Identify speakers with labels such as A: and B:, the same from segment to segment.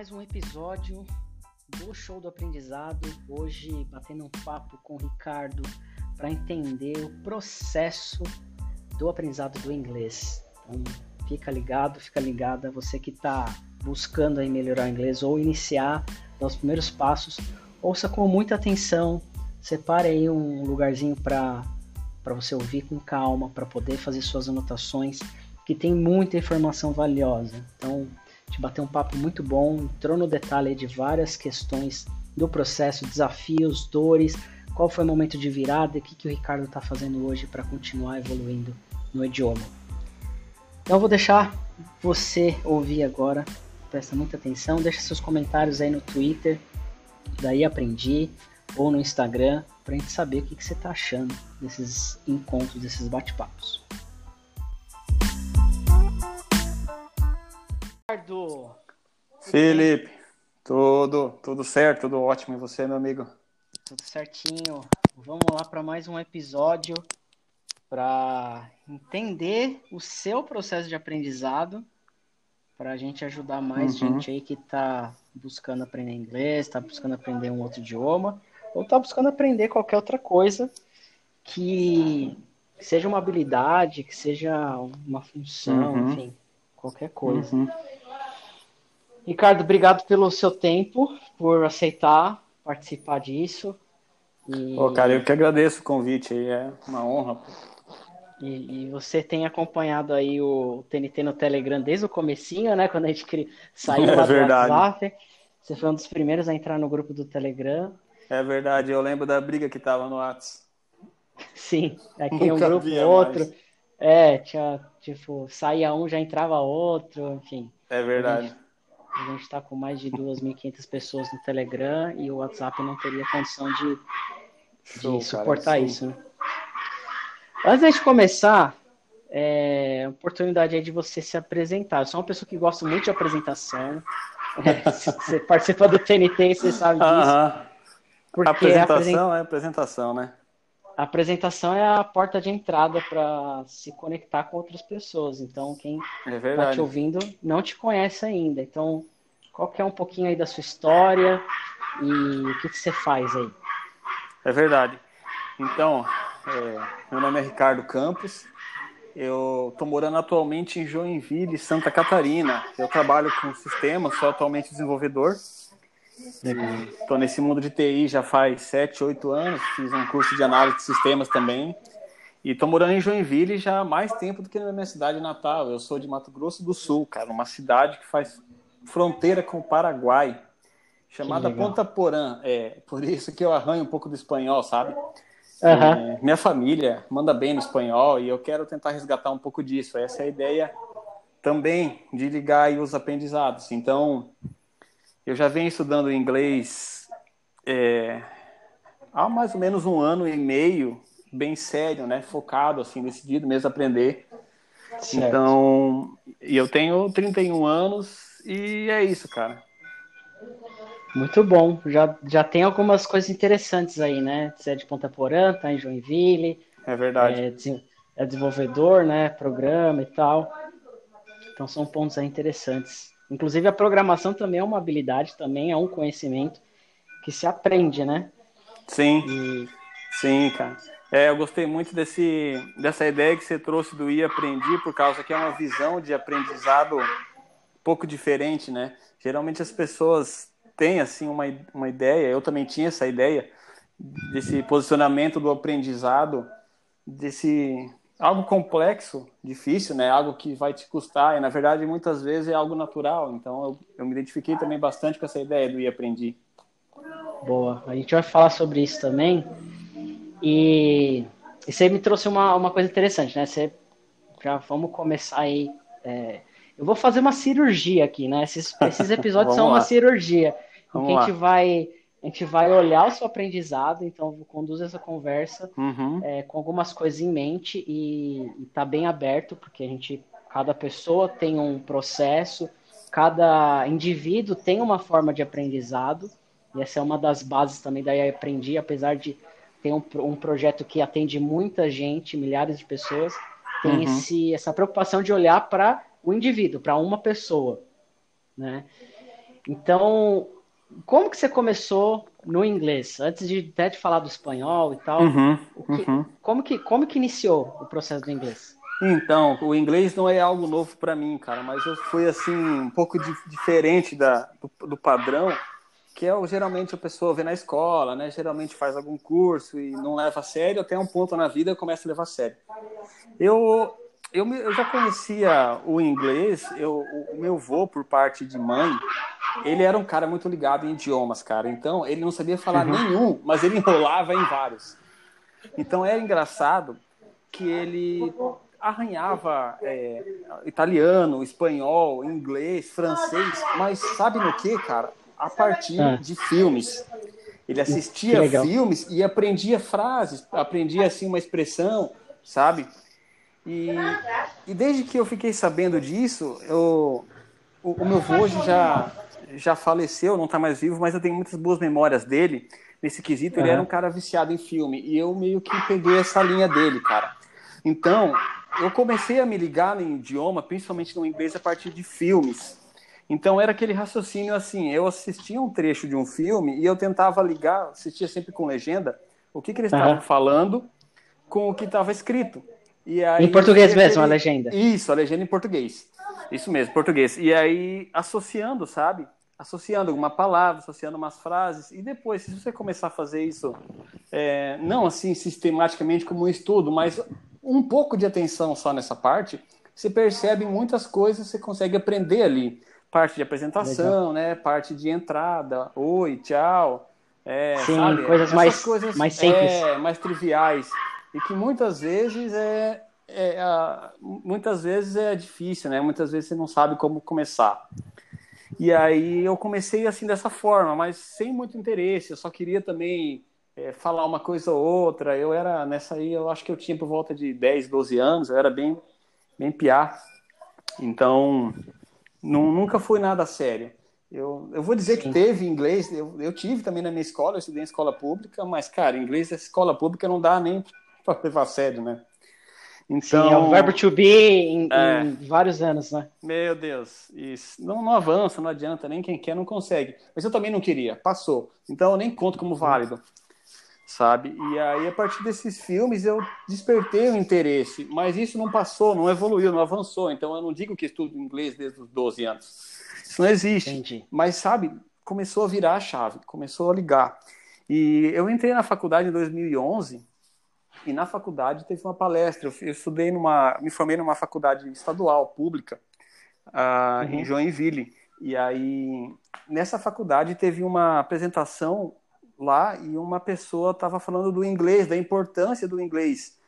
A: mais um episódio do Show do Aprendizado. Hoje, batendo um papo com o Ricardo para entender o processo do aprendizado do inglês. Então, fica ligado, fica ligada, você que está buscando aí melhorar o inglês ou iniciar, os primeiros passos, ouça com muita atenção, separe aí um lugarzinho para você ouvir com calma, para poder fazer suas anotações, que tem muita informação valiosa. Então, te bater um papo muito bom, entrou no detalhe de várias questões do processo, desafios, dores, qual foi o momento de virada e o que, que o Ricardo está fazendo hoje para continuar evoluindo no idioma. Então eu vou deixar você ouvir agora, presta muita atenção, deixa seus comentários aí no Twitter, daí aprendi, ou no Instagram, para a gente saber o que, que você está achando desses encontros, desses bate-papos. Ricardo.
B: Felipe, tudo, tudo certo, tudo ótimo. E você, meu amigo?
A: Tudo certinho. Vamos lá para mais um episódio para entender o seu processo de aprendizado, para a gente ajudar mais uhum. gente aí que está buscando aprender inglês, está buscando aprender um outro idioma, ou está buscando aprender qualquer outra coisa que seja uma habilidade, que seja uma função, uhum. enfim, qualquer coisa. Uhum. Ricardo, obrigado pelo seu tempo, por aceitar participar disso.
B: E... Pô, cara, eu que agradeço o convite aí, é uma honra.
A: E, e, você tem acompanhado aí o TNT no Telegram desde o comecinho, né? Quando a gente saiu é lá do WhatsApp. Você foi um dos primeiros a entrar no grupo do Telegram.
B: É verdade, eu lembro da briga que tava no WhatsApp.
A: Sim, aqui um grupo, outro. Mais. É, tinha, tipo, saía um, já entrava outro, enfim.
B: É verdade.
A: A gente está com mais de 2.500 pessoas no Telegram e o WhatsApp não teria condição de, Show, de suportar cara, isso. Né? Antes de começar, é, oportunidade aí de você se apresentar. Eu sou uma pessoa que gosta muito de apresentação. É, você participa do TNT, você sabe disso. Uh -huh.
B: Porque apresentação apresent... é apresentação, né?
A: A apresentação é a porta de entrada para se conectar com outras pessoas. Então, quem está é te ouvindo não te conhece ainda. Então, qual que é um pouquinho aí da sua história e o que, que você faz aí?
B: É verdade. Então, é, meu nome é Ricardo Campos. Eu estou morando atualmente em Joinville, Santa Catarina. Eu trabalho com sistemas, sou atualmente desenvolvedor. Estou nesse mundo de TI já faz 7, 8 anos. Fiz um curso de análise de sistemas também. E estou morando em Joinville já há mais tempo do que na minha cidade natal. Eu sou de Mato Grosso do Sul, cara, uma cidade que faz fronteira com o Paraguai, chamada Ponta Porã. É por isso que eu arranho um pouco do espanhol, sabe? Uhum. É, minha família manda bem no espanhol e eu quero tentar resgatar um pouco disso. Essa é a ideia também de ligar os aprendizados. Então, eu já venho estudando inglês é, há mais ou menos um ano e meio, bem sério, né? Focado, assim, decidido mesmo aprender. Certo. Então, e eu tenho 31 anos e é isso, cara.
A: Muito bom. Já, já tem algumas coisas interessantes aí, né? Você é de Ponta Porã, tá em Joinville.
B: É verdade.
A: É, é desenvolvedor, né? Programa e tal. Então são pontos aí interessantes. Inclusive a programação também é uma habilidade, também é um conhecimento que se aprende, né?
B: Sim. E... Sim, cara. É, eu gostei muito desse, dessa ideia que você trouxe do ir aprendi, por causa que é uma visão de aprendizado pouco diferente, né? Geralmente as pessoas têm assim uma, uma ideia, eu também tinha essa ideia desse posicionamento do aprendizado, desse algo complexo, difícil, né? Algo que vai te custar e na verdade muitas vezes é algo natural. Então eu, eu me identifiquei também bastante com essa ideia do ir aprendi.
A: Boa, a gente vai falar sobre isso também. E, e você me trouxe uma, uma coisa interessante, né? Você já vamos começar aí. É, eu vou fazer uma cirurgia aqui, né? Esses, esses episódios são lá. uma cirurgia. Vamos que a gente vai a gente vai olhar o seu aprendizado, então vou conduzir essa conversa uhum. é, com algumas coisas em mente e, está bem aberto, porque a gente, cada pessoa tem um processo, cada indivíduo tem uma forma de aprendizado, e essa é uma das bases também da Aprendi, apesar de ter um, um projeto que atende muita gente, milhares de pessoas, tem uhum. esse, essa preocupação de olhar para o indivíduo, para uma pessoa, né? Então, como que você começou no inglês? Antes de até de falar do espanhol e tal,
B: Uhum,
A: que-
B: uhum.
A: como, que, como que iniciou o processo do inglês?
B: Então, o inglês não é algo novo para mim, cara, mas eu fui assim um pouco di- diferente da, do, do padrão, que é o, geralmente a pessoa vê na escola, né? Geralmente faz algum curso e não leva a sério, até um ponto na vida começa a levar a sério. Eu eu, me- eu já conhecia o inglês, eu, o, meu avô por parte de mãe, ele era um cara muito ligado em idiomas, cara. Então, ele não sabia falar nenhum, mas ele enrolava em vários. Então, era engraçado que ele arranhava é, italiano, espanhol, inglês, francês, mas sabe no que, cara? A partir
A: Ah.
B: de filmes. Ele assistia filmes e aprendia frases, aprendia assim uma expressão, sabe? E, e desde que eu fiquei sabendo disso, eu, o, o meu avô hoje já, já faleceu, não está mais vivo, mas eu tenho muitas boas memórias dele. Nesse quesito, ele
A: Aham.
B: era um cara viciado em filme. E eu meio que peguei essa linha dele, cara. Então, eu comecei a me ligar no idioma, principalmente no inglês, a partir de filmes. Então, era aquele raciocínio assim: eu assistia um trecho de um filme e eu tentava ligar, assistia sempre com legenda, o que, que eles estavam falando com o que estava escrito. E aí,
A: Em português
B: tinha
A: mesmo, a legenda.
B: Isso, a legenda em português. Isso mesmo, português. E aí, associando, sabe? Associando alguma palavra, associando umas frases. E depois, se você começar a fazer isso, é, não assim sistematicamente como um estudo, mas um pouco de atenção só nessa parte, você percebe muitas coisas, você consegue aprender ali. Parte de apresentação, né? Parte de entrada, oi, tchau. É,
A: Sim,
B: sabe?
A: coisas
B: Essas
A: mais-
B: coisas,
A: mais simples.
B: é, mais triviais. E que muitas vezes é, é, muitas vezes é difícil, né? Muitas vezes você não sabe como começar. E aí eu comecei assim dessa forma, mas sem muito interesse. Eu só queria também é, falar uma coisa ou outra. Eu era nessa aí, eu acho que eu tinha por volta de 10, 12 anos. Eu era bem, bem piá. Então nu- nunca foi nada sério. Eu, eu vou dizer
A: Sim.
B: que teve inglês. Eu, eu tive também na minha escola. Eu estudei em escola pública, mas cara, inglês na escola pública não dá nem para levar a sério, né? Então,
A: Sim, é o verbo to be em,
B: É.
A: em vários anos, né?
B: Meu Deus, isso não, não avança, não adianta, nem quem quer não consegue. Mas eu também não queria, passou. Então eu nem conto como válido, sabe? E aí, a partir desses filmes, eu despertei o interesse, mas isso não passou, não evoluiu, não avançou. Então eu não digo que estudo inglês desde os 12 anos. Isso não existe.
A: Entendi.
B: Mas, sabe, começou a virar a chave, começou a ligar. E eu entrei na faculdade em 2011 e na faculdade teve uma palestra. Eu, eu estudei numa, me formei numa faculdade estadual, pública, ah,
A: Uhum.
B: em Joinville. E aí, nessa faculdade teve uma apresentação lá e uma pessoa estava falando do inglês, da importância do inglês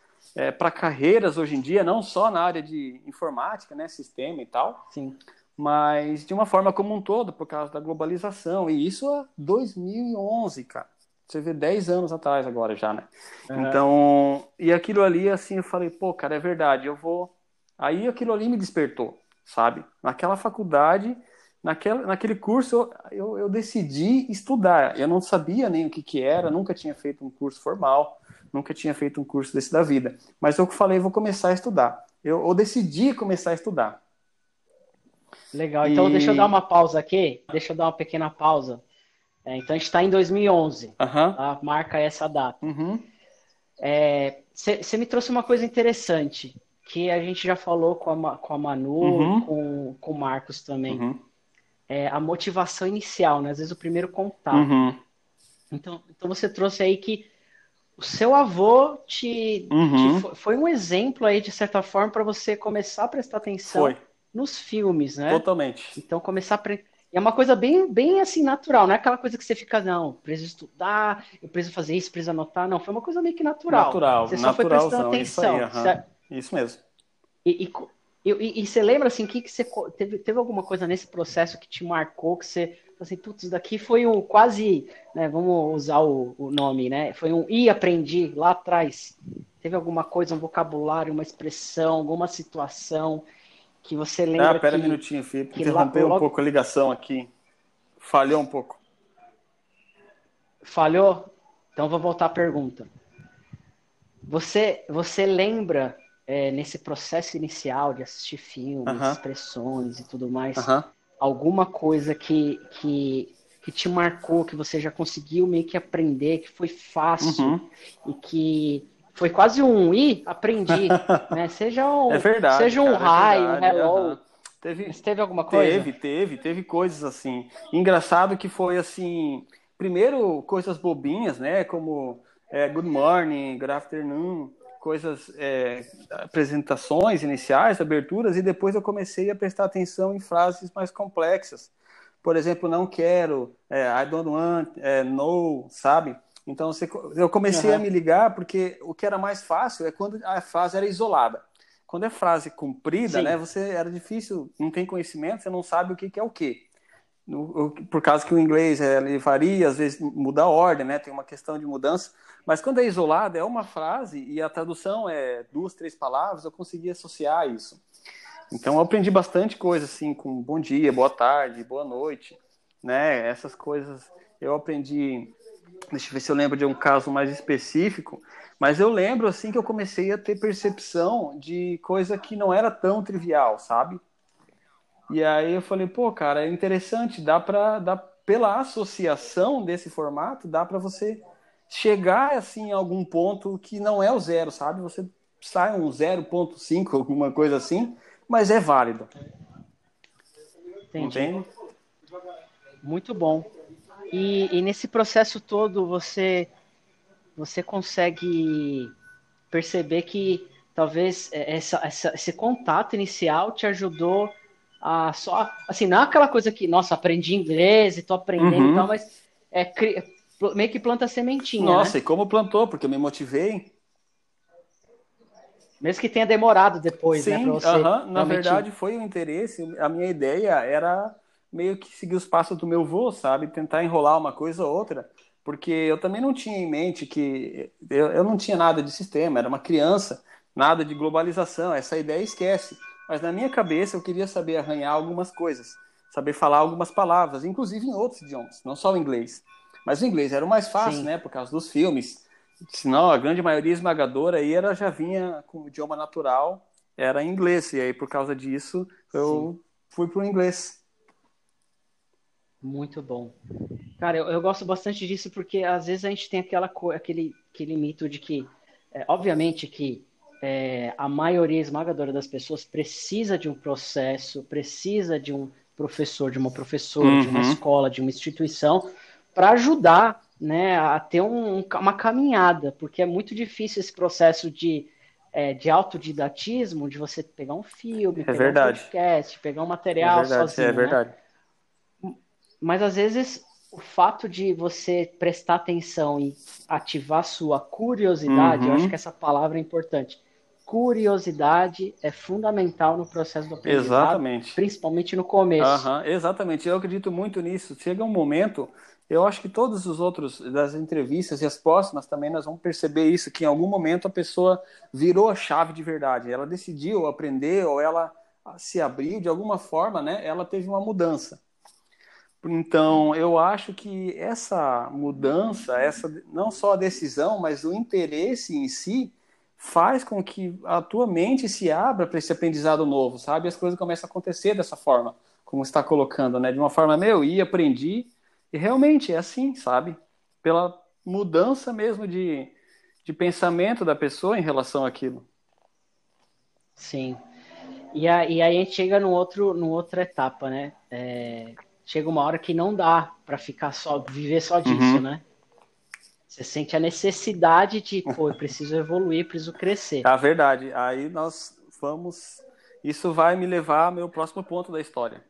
B: para carreiras hoje em dia, não só na área de informática, né, sistema e tal,
A: Sim.
B: mas de uma forma como um todo, por causa da globalização. E isso é 2011, cara. Você vê 10 anos atrás agora já, né? Então, e aquilo ali, assim, eu falei, pô, cara, é verdade, eu vou. Aí aquilo ali me despertou, sabe? Naquela faculdade, naquela, naquele curso, eu, eu, eu decidi estudar. Eu não sabia nem o que que era, nunca tinha feito um curso formal, nunca tinha feito um curso desse da vida. Mas eu falei, vou começar a estudar. Eu, eu decidi começar a estudar.
A: Legal. Então,
B: E-
A: deixa eu dar uma pausa aqui. Deixa eu dar uma pequena pausa. É, então, a gente está em 2011.
B: Aham.
A: Tá? Marca essa data.
B: Uhum.
A: Você me trouxe uma coisa interessante, que a gente já falou com a, com a Manu,
B: Uhum.
A: com, com o Marcos também.
B: Uhum.
A: É a motivação inicial, né? Às vezes o primeiro contato.
B: Uhum.
A: Então, então você trouxe aí que o seu avô te,
B: Uhum.
A: te fo- foi um exemplo aí, de certa forma, para você começar a prestar atenção
B: Foi,
A: nos filmes, né?
B: totalmente.
A: Então, começar a. Pre... E é uma coisa bem, bem assim, natural, não é aquela coisa que você fica, não, preciso estudar, eu preciso fazer isso, preciso anotar. Não, foi uma coisa meio que natural.
B: Natural,
A: Você só foi prestando
B: naturalzão, isso aí,
A: atenção. Você-
B: Isso mesmo.
A: E, e, e, e- você lembra, assim, que, que você teve, teve alguma coisa nesse processo que te marcou, que você, falou assim, putz, isso daqui foi um quase, né, vamos usar o, o nome, né? Foi um e aprendi lá atrás. Teve alguma coisa, um vocabulário, uma expressão, alguma situação que você lembra
B: Ah, pera
A: que...
B: um minutinho, Felipe. Interrompeu
A: lá-
B: um pouco a ligação aqui. Falhou um pouco.
A: Falhou? Então vou voltar à pergunta. Você, você lembra é, nesse processo inicial de assistir filmes,
B: Aham.
A: expressões e tudo mais,
B: Aham.
A: alguma coisa que, que, que te marcou, que você já conseguiu meio que aprender, que foi fácil uhum. e que foi quase um i aprendi, né? Seja um,
B: é verdade,
A: seja um
B: cara, é
A: um hello.
B: Teve,
A: Mas teve alguma coisa?
B: Teve, teve, teve coisas assim. Engraçado que foi assim, primeiro coisas bobinhas, né? Como é, good morning, good afternoon, coisas, é, apresentações iniciais, aberturas, e depois eu comecei a prestar atenção em frases mais complexas. Por exemplo, não quero, é, I don't want, é, no, sabe? Então eu comecei uhum. a me ligar porque o que era mais fácil é quando a frase era isolada. Quando é frase comprida, Sim. né, você era difícil, não tem conhecimento, você não sabe o que, que é o que. Por causa que o inglês é, ele varia, às vezes muda a ordem, né, tem uma questão de mudança. Mas quando é isolada, é uma frase e a tradução é duas, três palavras, eu consegui associar isso. Então eu aprendi bastante coisa assim, com bom dia, boa tarde, boa noite, né? Essas coisas eu aprendi. Deixa eu ver se eu lembro de um caso mais específico, mas eu lembro assim que eu comecei a ter percepção de coisa que não era tão trivial, sabe? E aí eu falei, pô, cara, é interessante, dá para dá pela associação desse formato, dá para você chegar assim a algum ponto que não é o zero, sabe? Você sai um 0.5, alguma coisa assim, mas é válido.
A: Entendi. Entende? Muito bom. E, e, nesse processo todo você você consegue perceber que talvez essa, essa, esse contato inicial te ajudou a só assim não é aquela coisa que nossa aprendi inglês e tô aprendendo uhum. e tal, mas é meio que planta sementinha.
B: Nossa,
A: né?
B: e como plantou, porque eu me motivei.
A: Mesmo que tenha demorado depois,
B: né,
A: Sim,
B: né? Você uh -huh. Na verdade, foi o interesse. A minha ideia era meio que seguir os passos do meu vô, sabe? Tentar enrolar uma coisa ou outra. Porque eu também não tinha em mente que. Eu, eu não tinha nada de sistema, era uma criança, nada de globalização. Essa ideia esquece. Mas na minha cabeça eu queria saber arranhar algumas coisas, saber falar algumas palavras, inclusive em outros idiomas, não só o inglês. Mas o inglês era o mais fácil, Sim. né? Por causa dos filmes. Senão, a grande maioria esmagadora aí era, já vinha com o idioma natural, era inglês. E aí, por causa disso, eu Sim. fui para o inglês.
A: Muito bom. Cara, eu, eu, gosto bastante disso porque às vezes a gente tem aquela, aquele, aquele mito de que, é, obviamente, que é, a maioria esmagadora das pessoas precisa de um processo, precisa de um professor, de uma professora, uhum. de uma uhum. escola, de uma instituição para ajudar né, a ter um, uma caminhada, porque é muito difícil esse processo de, é, de autodidatismo, de você pegar um filme,
B: é
A: pegar
B: verdade.
A: um podcast, pegar um material
B: é verdade,
A: sozinho.
B: É verdade.
A: Né? Mas às vezes o fato de você prestar atenção e ativar sua curiosidade, uhum. eu acho que essa palavra é importante. Curiosidade é fundamental no processo do aprendizado,
B: exatamente.
A: principalmente no começo.
B: Uhum, exatamente, eu acredito muito nisso. Chega um momento eu acho que todos os outros das entrevistas e as próximas também nós vamos perceber isso que em algum momento a pessoa virou a chave de verdade. Ela decidiu aprender ou ela se abriu de alguma forma, né? Ela teve uma mudança. Então, eu acho que essa mudança, essa não só a decisão, mas o interesse em si, faz com que a tua mente se abra para esse aprendizado novo, sabe? As coisas começam a acontecer dessa forma, como está colocando, né? De uma forma, meu, e aprendi, e realmente é assim, sabe? Pela mudança mesmo de, de pensamento da pessoa em relação àquilo.
A: Sim. E, a, e aí a gente chega no outro, outra etapa, né? É, chega uma hora que não dá para ficar só, viver só disso, uhum. né? Você sente a necessidade de, pô, eu preciso evoluir, preciso crescer.
B: É verdade. Aí nós vamos. Isso vai me levar ao meu próximo ponto da história.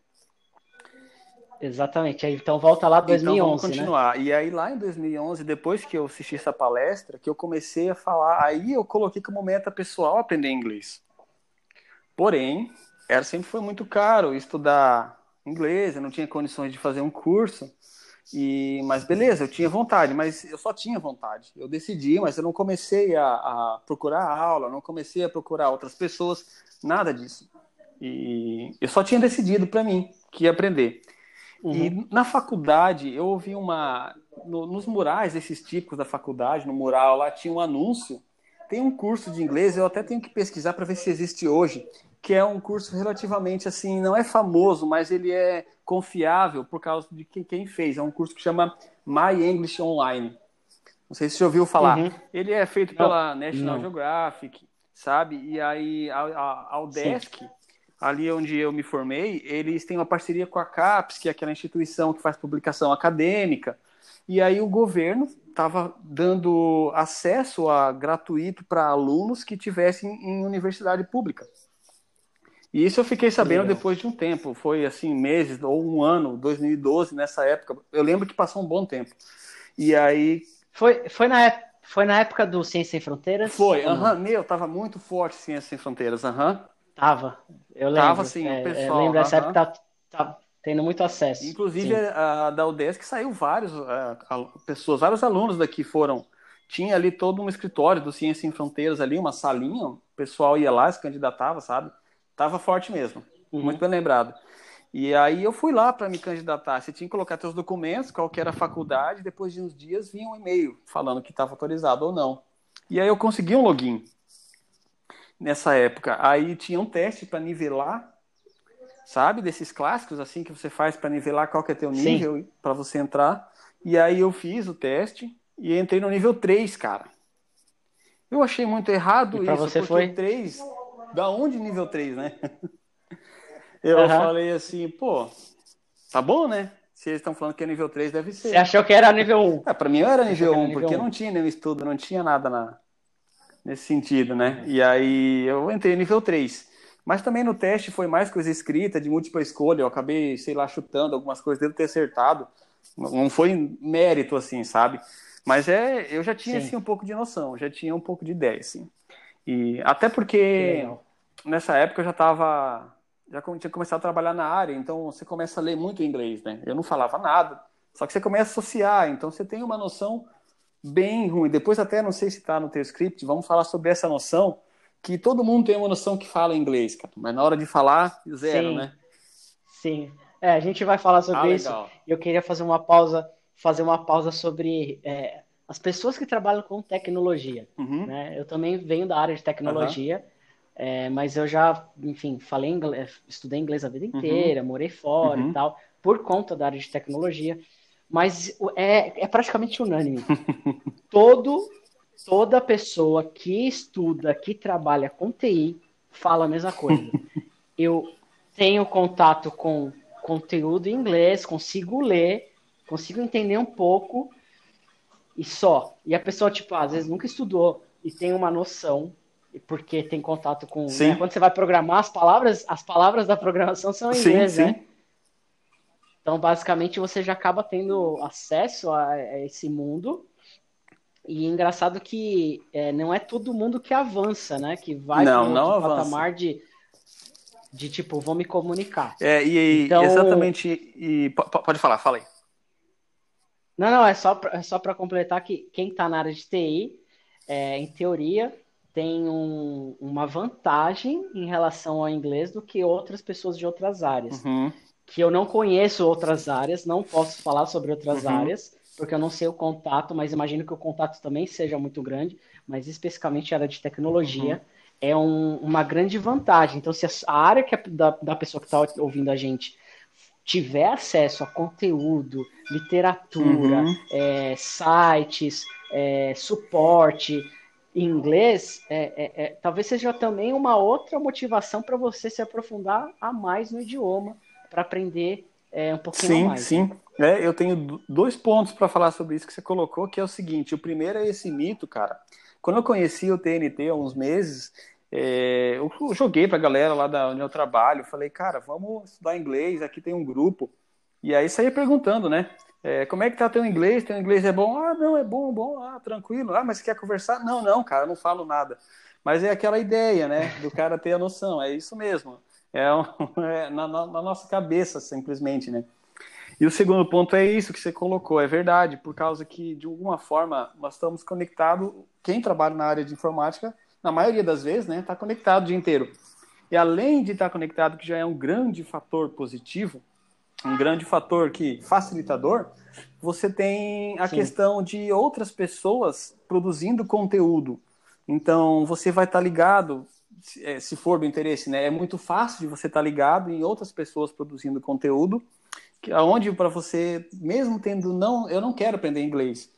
A: Exatamente. Então volta lá 2011, então vamos
B: né? continuar.
A: Né?
B: E aí lá em 2011, depois que eu assisti essa palestra, que eu comecei a falar, aí eu coloquei como meta pessoal aprender inglês. Porém, era sempre foi muito caro estudar inglês, eu não tinha condições de fazer um curso. E, mas beleza, eu tinha vontade, mas eu só tinha vontade. Eu decidi, mas eu não comecei a, a procurar aula, não comecei a procurar outras pessoas, nada disso. E eu só tinha decidido para mim que ia aprender. Uhum. E na faculdade, eu ouvi uma. No, nos murais desses típicos da faculdade, no mural lá tinha um anúncio. Tem um curso de inglês, eu até tenho que pesquisar para ver se existe hoje. Que é um curso relativamente assim, não é famoso, mas ele é confiável por causa de quem fez. É um curso que chama My English Online. Não sei se você ouviu falar. Uhum. Ele é feito pela National não. Geographic, sabe? E aí a, a, a Udesc, Sim. ali onde eu me formei, eles têm uma parceria com a CAPES, que é aquela instituição que faz publicação acadêmica. E aí o governo estava dando acesso a gratuito para alunos que tivessem em universidade pública. E isso eu fiquei sabendo Legal. depois de um tempo, foi assim, meses ou um ano, 2012, nessa época. Eu lembro que passou um bom tempo. E aí.
A: Foi, foi, na, foi na época do Ciência Sem Fronteiras?
B: Foi, aham, meu, tava muito forte Ciência Sem Fronteiras, aham.
A: Tava, eu lembro. Tava, sim, é, o pessoal. Eu lembro dessa época, tá, tá, tendo muito acesso.
B: Inclusive, a, a, da UDESC saiu vários a, a, pessoas, vários alunos daqui foram. Tinha ali todo um escritório do Ciência Sem Fronteiras ali, uma salinha, o pessoal ia lá, se candidatava, sabe? Tava forte mesmo, uhum. muito bem lembrado. E aí eu fui lá para me candidatar. Você tinha que colocar seus documentos, qual que era a faculdade, depois de uns dias vinha um e-mail falando que estava autorizado ou não. E aí eu consegui um login nessa época. Aí tinha um teste para nivelar, sabe, desses clássicos assim que você faz para nivelar qual que é teu nível para você entrar. E aí eu fiz o teste e entrei no nível 3, cara. Eu achei muito errado e isso,
A: você porque foi
B: 3 da onde nível 3, né? Eu uhum. falei assim, pô, tá bom, né? Se eles estão falando que é nível 3, deve ser.
A: Você achou que era nível 1?
B: É, pra mim eu era nível 1, era porque 1. não tinha nenhum estudo, não tinha nada na, nesse sentido, né? E aí eu entrei nível 3. Mas também no teste foi mais coisa escrita, de múltipla escolha. Eu acabei, sei lá, chutando algumas coisas, devo ter acertado. Não foi mérito, assim, sabe? Mas é, eu já tinha, Sim. assim, um pouco de noção, já tinha um pouco de ideia, assim. E até porque nessa época eu já estava já tinha começado a trabalhar na área, então você começa a ler muito inglês, né? Eu não falava nada, só que você começa a associar, então você tem uma noção bem ruim. Depois até não sei se está no teu script, vamos falar sobre essa noção que todo mundo tem uma noção que fala inglês, cara, mas na hora de falar zero,
A: Sim.
B: né?
A: Sim. É, a gente vai falar sobre ah, isso. Eu queria fazer uma pausa, fazer uma pausa sobre é, as pessoas que trabalham com tecnologia. Uhum. Né? Eu também venho da área de tecnologia, uhum. é, mas eu já, enfim, falei inglês, estudei inglês a vida uhum. inteira, uhum. morei fora e uhum. tal, por conta da área de tecnologia. Mas é, é praticamente unânime. Todo, toda pessoa que estuda, que trabalha com TI, fala a mesma coisa. Eu tenho contato com conteúdo em inglês, consigo ler, consigo entender um pouco, e só. E a pessoa, tipo, às vezes nunca estudou e tem uma noção, porque tem contato com. Né? Quando você vai programar, as palavras, as palavras da programação são em inglês, sim, né? Então, basicamente, você já acaba tendo acesso a, a esse mundo. E é engraçado que é, não é todo mundo que avança, né? Que vai
B: para um
A: patamar de, de tipo, vou me comunicar.
B: É, e, então, exatamente. E, pode falar, fala aí.
A: Não, não, é só pra, é só para completar que quem está na área de TI, é, em teoria, tem um, uma vantagem em relação ao inglês do que outras pessoas de outras áreas. Uhum. Que eu não conheço outras áreas, não posso falar sobre outras uhum. áreas, porque eu não sei o contato, mas imagino que o contato também seja muito grande, mas especificamente a área de tecnologia. Uhum. É um, uma grande vantagem. Então, se a área que é da, da pessoa que está ouvindo a gente tiver acesso a conteúdo, literatura, uhum. é, sites, é, suporte em inglês, é, é, é, talvez seja também uma outra motivação para você se aprofundar a mais no idioma, para aprender é, um pouquinho
B: sim,
A: mais.
B: Sim, sim. Eu tenho dois pontos para falar sobre isso que você colocou, que é o seguinte: o primeiro é esse mito, cara. Quando eu conheci o TNT há uns meses, é, eu joguei para a galera lá da onde eu trabalho, falei, cara, vamos estudar inglês, aqui tem um grupo. E aí saía perguntando, né? É, como é que tá teu inglês? Teu inglês é bom? Ah, não, é bom, bom, ah, tranquilo. Ah, mas quer conversar? Não, não, cara, não falo nada. Mas é aquela ideia, né? Do cara ter a noção, é isso mesmo. É, um, é na, na, na nossa cabeça, simplesmente, né? E o segundo ponto é isso que você colocou, é verdade, por causa que, de alguma forma, nós estamos conectados, quem trabalha na área de informática na maioria das vezes, né, está conectado o dia inteiro. E além de estar tá conectado, que já é um grande fator positivo, um grande fator que facilitador, você tem a Sim. questão de outras pessoas produzindo conteúdo. Então, você vai estar tá ligado é, se for do interesse, né? É muito fácil de você estar tá ligado em outras pessoas produzindo conteúdo, que aonde para você, mesmo tendo não, eu não quero aprender inglês.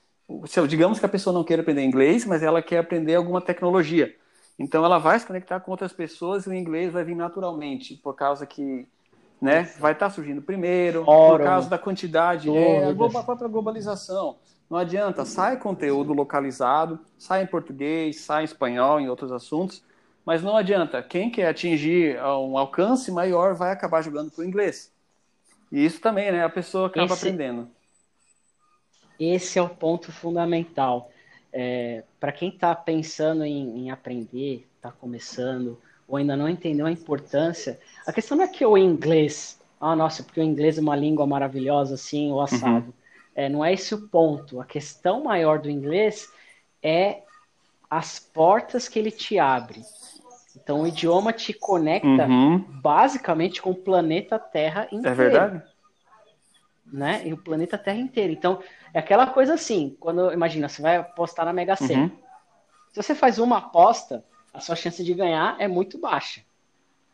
B: Digamos que a pessoa não queira aprender inglês, mas ela quer aprender alguma tecnologia. Então ela vai se conectar com outras pessoas e o inglês vai vir naturalmente, por causa que né, vai estar tá surgindo primeiro, por causa da quantidade, é, a, própria globalização. Não adianta, sai conteúdo localizado, sai em português, sai em espanhol, em outros assuntos, mas não adianta. Quem quer atingir um alcance maior vai acabar jogando para o inglês. E isso também, né? A pessoa acaba esse, aprendendo.
A: Esse é o ponto fundamental. É, para quem está pensando em, em aprender, está começando, ou ainda não entendeu a importância, a questão não é que o inglês, ah, nossa, porque o inglês é uma língua maravilhosa, assim, o assado. Uhum. É, não é esse o ponto. A questão maior do inglês é as portas que ele te abre. Então, o idioma te conecta uhum. basicamente com o planeta Terra inteiro.
B: É verdade?
A: Né? E o planeta Terra inteiro. Então, é aquela coisa assim, quando, imagina, você vai apostar na Mega Sena. Uhum. Se você faz uma aposta, a sua chance de ganhar é muito baixa.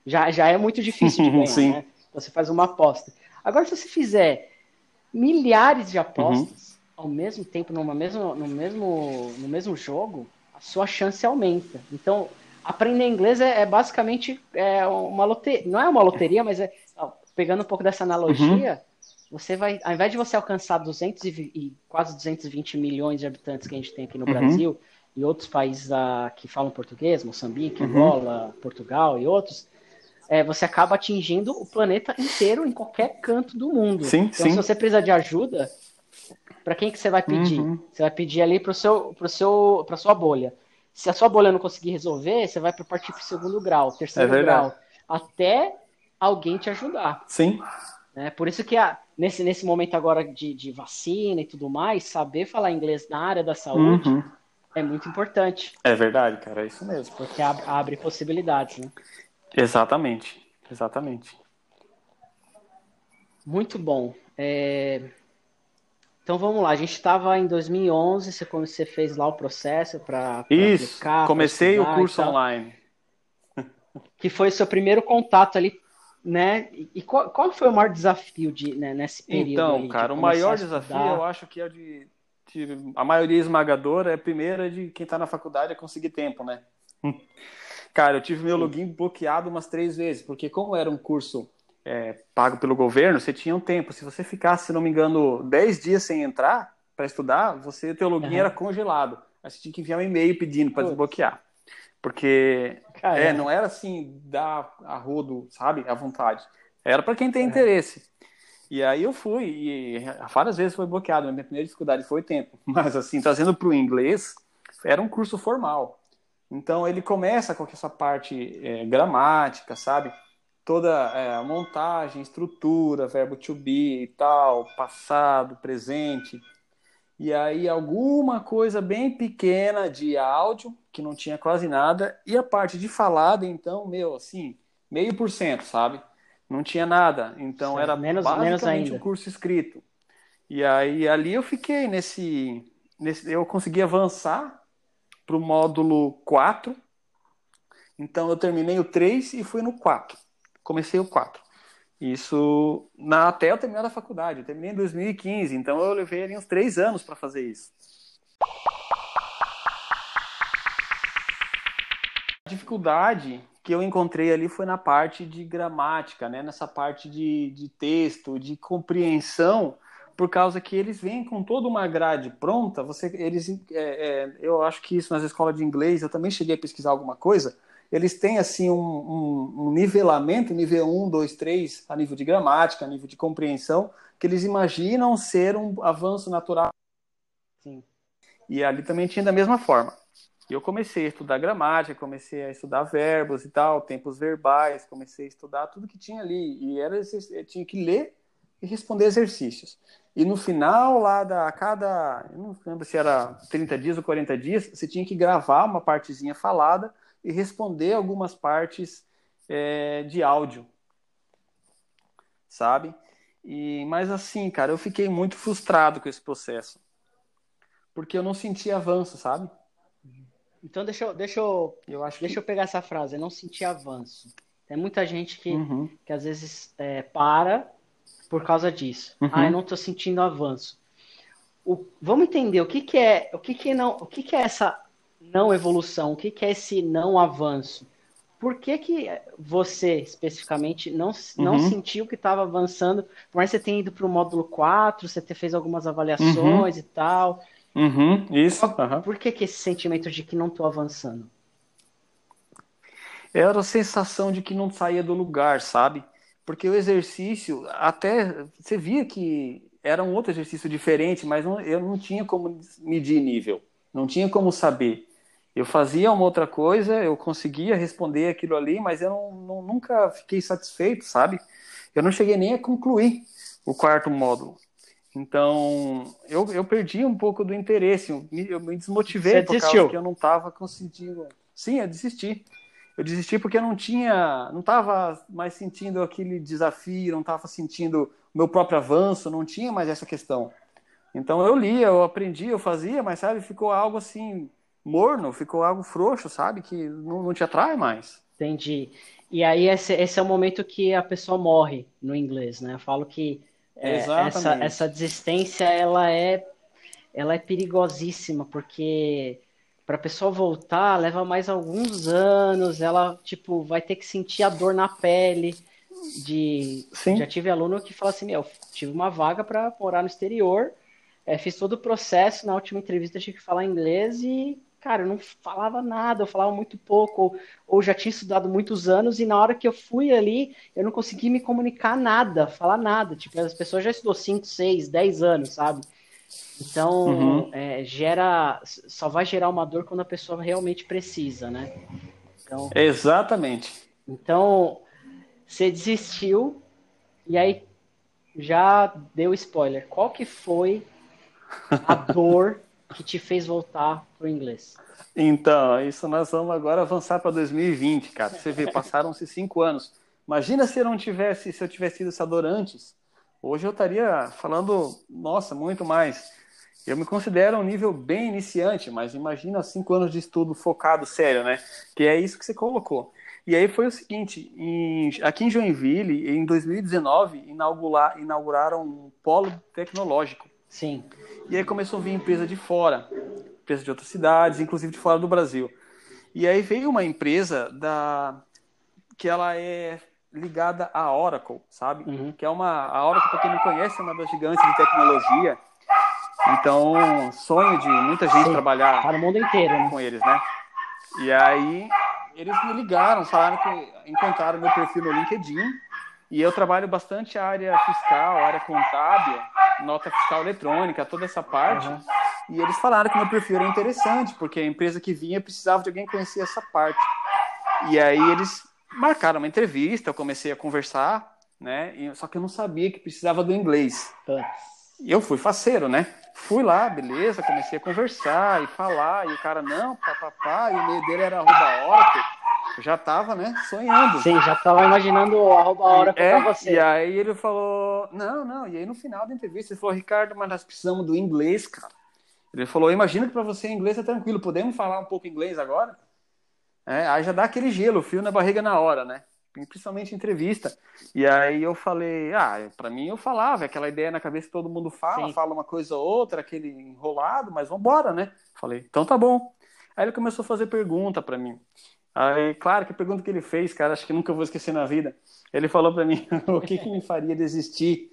A: Já, já é muito difícil de ganhar, né? Então, você faz uma aposta. Agora, se você fizer milhares de apostas uhum. ao mesmo tempo, numa mesmo, no, mesmo, no mesmo jogo, a sua chance aumenta. Então, aprender inglês é, é basicamente é uma loteria. Não é uma loteria, mas é. Pegando um pouco dessa analogia, uhum. Você vai, ao invés de você alcançar 200 e, e, quase 220 milhões de habitantes que a gente tem aqui no uhum. Brasil e outros países ah, que falam português, Moçambique, uhum. Angola, Portugal e outros, é, você acaba atingindo o planeta inteiro em qualquer canto do mundo.
B: Sim,
A: então,
B: sim.
A: se você precisar de ajuda, para quem que você vai pedir? Uhum. Você vai pedir ali para seu, pro seu, para sua bolha. Se a sua bolha não conseguir resolver, você vai partir para o segundo grau, terceiro é grau, até alguém te ajudar.
B: Sim.
A: É, por isso que a, nesse, nesse momento agora de, de vacina e tudo mais, saber falar inglês na área da saúde uhum. é muito importante.
B: É verdade, cara, é isso mesmo.
A: Porque abre, abre possibilidades, né?
B: Exatamente, exatamente.
A: Muito bom. É... Então vamos lá, a gente estava em 2011, você, você fez lá o processo para
B: Isso, aplicar, comecei o curso online.
A: Que foi o seu primeiro contato ali, né? E qual, qual foi o maior desafio de, né, nesse período?
B: Então, cara, o maior desafio eu acho que é de, de, A maioria esmagadora é a primeira de quem está na faculdade é conseguir tempo, né? Cara, eu tive meu login bloqueado umas três vezes, porque como era um curso é, pago pelo governo, você tinha um tempo. Se você ficasse, se não me engano, 10 dias sem entrar para estudar, você teu login uhum. era congelado. Aí você tinha que enviar um e-mail pedindo para desbloquear. Porque é, não era assim, dar a rodo, sabe, à vontade. Era para quem tem interesse. E aí eu fui, e várias vezes foi bloqueado. Minha primeira dificuldade foi o tempo. Mas assim, trazendo para o inglês, era um curso formal. Então ele começa com essa parte é, gramática, sabe? toda é, a montagem, estrutura, verbo to be e tal, passado, presente. E aí alguma coisa bem pequena de áudio, que não tinha quase nada, e a parte de falada, então, meu, assim, meio por cento, sabe? Não tinha nada. Então Sim, era menos, basicamente menos um curso escrito. E aí ali eu fiquei nesse, nesse eu consegui avançar para o módulo 4. Então eu terminei o 3 e fui no 4 comecei o 4. Isso na, até eu terminar a faculdade. Eu terminei em 2015, então eu levei ali uns três anos para fazer isso. Dificuldade que eu encontrei ali foi na parte de gramática, né? nessa parte de, de texto, de compreensão, por causa que eles vêm com toda uma grade pronta. Você, eles, é, é, eu acho que isso nas escolas de inglês, eu também cheguei a pesquisar alguma coisa eles têm assim um, um, um, nivelamento, nível 1, 2, 3, a nível de gramática, a nível de compreensão, que eles imaginam ser um avanço natural. Sim. E ali também tinha da mesma forma. Eu comecei a estudar gramática, comecei a estudar verbos e tal, tempos verbais, comecei a estudar tudo que tinha ali. E era tinha que ler e responder exercícios. E no final, lá da a cada, não lembro se era 30 dias ou 40 dias, você tinha que gravar uma partezinha falada e responder algumas partes é, de áudio, sabe? E, mas assim, cara, eu fiquei muito frustrado com esse processo, porque eu não senti avanço, sabe?
A: Então deixa eu, deixa eu, eu acho deixa que... eu pegar essa frase, não sentir avanço. Tem muita gente que, uhum. que às vezes é, para por causa disso. Uhum. Ah, eu não estou sentindo avanço. O, vamos entender o que, que é o que, que não o que, que é essa não evolução, o que, que é esse não avanço. Por que, que você, especificamente, não, não uhum. sentiu que estava avançando? Por mais que você tenha ido para o módulo 4, você ter fez algumas avaliações uhum. e tal.
B: Uhum, isso.
A: Por que, que esse sentimento de que não estou avançando?
B: Era a sensação de que não saía do lugar, sabe? Porque o exercício, até você via que era um outro exercício diferente, mas não, eu não tinha como medir nível, não tinha como saber. Eu fazia uma outra coisa, eu conseguia responder aquilo ali, mas eu não, não, nunca fiquei satisfeito, sabe? Eu não cheguei nem a concluir o quarto módulo. Então, eu, eu perdi um pouco do interesse, eu me, eu me desmotivei Você por desistiu? causa que eu não estava conseguindo. Sim, eu desisti. Eu desisti porque eu não tinha, não estava mais sentindo aquele desafio, não estava sentindo o meu próprio avanço, não tinha mais essa questão. Então eu lia, eu aprendi, eu fazia, mas sabe, ficou algo assim morno, ficou algo frouxo, sabe, que não, não te atrai mais.
A: Entendi. E aí esse, esse é o momento que a pessoa morre no inglês, né? Eu falo que é, essa, essa desistência ela é, ela é perigosíssima, porque para a pessoa voltar leva mais alguns anos, ela tipo vai ter que sentir a dor na pele. De, Sim. já tive aluno que fala assim, meu, tive uma vaga para morar no exterior, é, fiz todo o processo, na última entrevista tive que falar inglês e cara, eu não falava nada, eu falava muito pouco, ou, ou, já tinha estudado muitos anos, e na hora que eu fui ali, eu não consegui me comunicar nada, falar nada. Tipo, as pessoas já estudou 5, 6, 10 anos, sabe? Então, uhum. é, gera. Só vai gerar uma dor quando a pessoa realmente precisa, né?
B: Então, Exatamente.
A: Então, você desistiu, e aí já deu spoiler. Qual que foi a dor que te fez voltar pro inglês?
B: Então, isso nós vamos agora avançar para 2020, cara. Você vê, passaram-se cinco anos. Imagina se eu não tivesse, se eu tivesse sido essa dor antes. Hoje eu estaria falando, nossa, muito mais. Eu me considero um nível bem iniciante, mas imagina cinco anos de estudo focado sério, né? Que é isso que você colocou. E aí foi o seguinte, em, aqui em Joinville, em 2019, inaugurar, inauguraram um polo tecnológico.
A: Sim.
B: E aí começou a vir empresa de fora, empresa de outras cidades, inclusive de fora do Brasil. E aí veio uma empresa da que ela é ligada à Oracle, sabe? Uhum. Que é uma a Oracle, para quem não conhece, é uma das gigantes de tecnologia. Então, sonho de muita gente Sim, trabalhar
A: para o mundo inteiro, né?
B: com eles, né? E aí eles me ligaram, falaram que encontraram meu perfil no LinkedIn e eu trabalho bastante a área fiscal, a área contábil, nota fiscal eletrônica, toda essa parte. Uhum. E eles falaram que meu perfil era interessante, porque a empresa que vinha precisava de alguém que conhecia essa parte. E aí eles marcaram uma entrevista, eu comecei a conversar, né? Só que eu não sabia que precisava do inglês. E eu fui faceiro, né? Fui lá, beleza, comecei a conversar e falar, e o cara, não, papapá, e o meio dele era arroba Oracle já tava, né, sonhando.
A: Sim, já tava imaginando a hora
B: é, pra você. E aí ele falou, não, não, e aí no final da entrevista ele falou, Ricardo, mas nós precisamos do inglês, cara. Ele falou, imagina que para você inglês é tranquilo, podemos falar um pouco inglês agora? É, aí já dá aquele gelo, fio na barriga na hora, né? Principalmente em entrevista. E aí eu falei, ah, para mim eu falava, aquela ideia na cabeça que todo mundo fala, Sim. fala uma coisa ou outra, aquele enrolado, mas vambora, né? Falei, então tá bom. Aí ele começou a fazer pergunta para mim. Aí, claro, que pergunta que ele fez, cara, acho que nunca vou esquecer na vida. Ele falou para mim o que, que me faria desistir,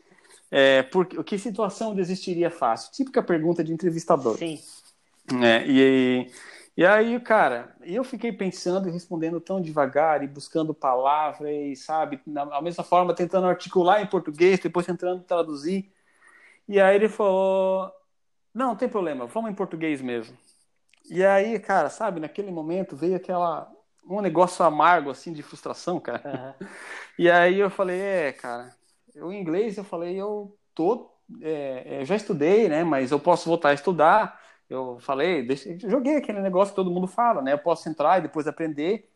B: é, por, o que situação desistiria fácil. Típica pergunta de entrevistador.
A: Sim.
B: É, e, e aí, cara, eu fiquei pensando e respondendo tão devagar e buscando palavras, e, sabe, da mesma forma tentando articular em português, depois tentando traduzir. E aí ele falou: Não, não tem problema, vamos em português mesmo. E aí, cara, sabe, naquele momento veio aquela um negócio amargo, assim, de frustração, cara. Uhum. E aí eu falei, é, cara, o inglês eu falei, eu tô, é, é, já estudei, né, mas eu posso voltar a estudar. Eu falei, deixa, joguei aquele negócio que todo mundo fala, né, eu posso entrar e depois aprender.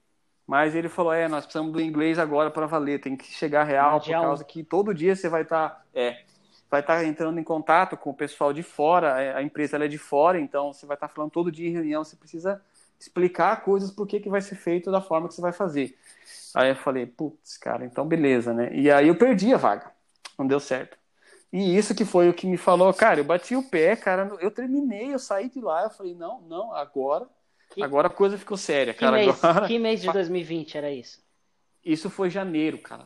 B: Mas ele falou, é, nós precisamos do inglês agora para valer, tem que chegar real, por causa que todo dia você vai estar, tá, é, vai estar tá entrando em contato com o pessoal de fora, é, a empresa é de fora, então você vai estar tá falando todo dia em reunião, você precisa explicar coisas por que, que vai ser feito da forma que você vai fazer. Aí eu falei, putz, cara, então beleza, né? E aí eu perdi a vaga, não deu certo. E isso que foi o que me falou, cara, eu bati o pé, cara, eu terminei, eu saí de lá, eu falei, não, não, agora, que... agora a coisa ficou séria, cara.
A: Que mês,
B: agora...
A: que mês de 2020 era isso?
B: Isso foi janeiro, cara.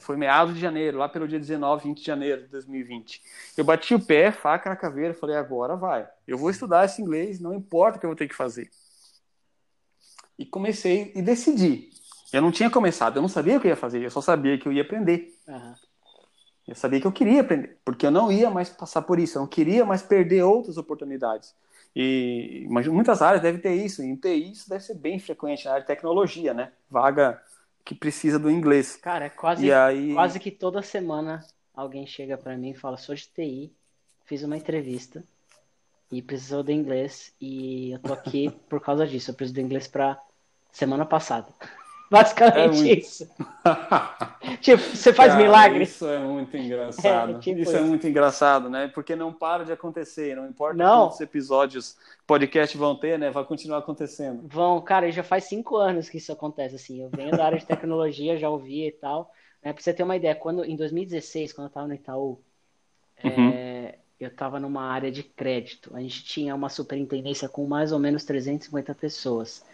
B: Foi meados de janeiro, lá pelo dia 19, 20 de janeiro de 2020. Eu bati o pé, faca na caveira, falei, agora vai. Eu vou estudar esse inglês, não importa o que eu vou ter que fazer. E comecei e decidi. Eu não tinha começado, eu não sabia o que eu ia fazer, eu só sabia que eu ia aprender. Uhum. Eu sabia que eu queria aprender, porque eu não ia mais passar por isso, eu não queria mais perder outras oportunidades. E muitas áreas devem ter isso, e em TI isso deve ser bem frequente na área de tecnologia, né? Vaga que precisa do inglês.
A: Cara, é quase, aí... quase que toda semana alguém chega para mim e fala: sou de TI, fiz uma entrevista e precisou do inglês e eu tô aqui por causa disso. Eu preciso do inglês para semana passada. Basicamente é isso. tipo, você faz Cara, milagre.
B: Isso é muito engraçado. É, tipo isso, isso, é muito engraçado, né? Porque não para de acontecer. Não importa não. quantos episódios podcast vão ter, né? Vai continuar acontecendo.
A: Vão, cara, já faz cinco anos que isso acontece. Assim, eu venho da área de tecnologia, já ouvi e tal. Né? Pra você ter uma ideia, quando em 2016, quando eu tava no Itaú, uhum. é, eu tava numa área de crédito. A gente tinha uma superintendência com mais ou menos 350 pessoas.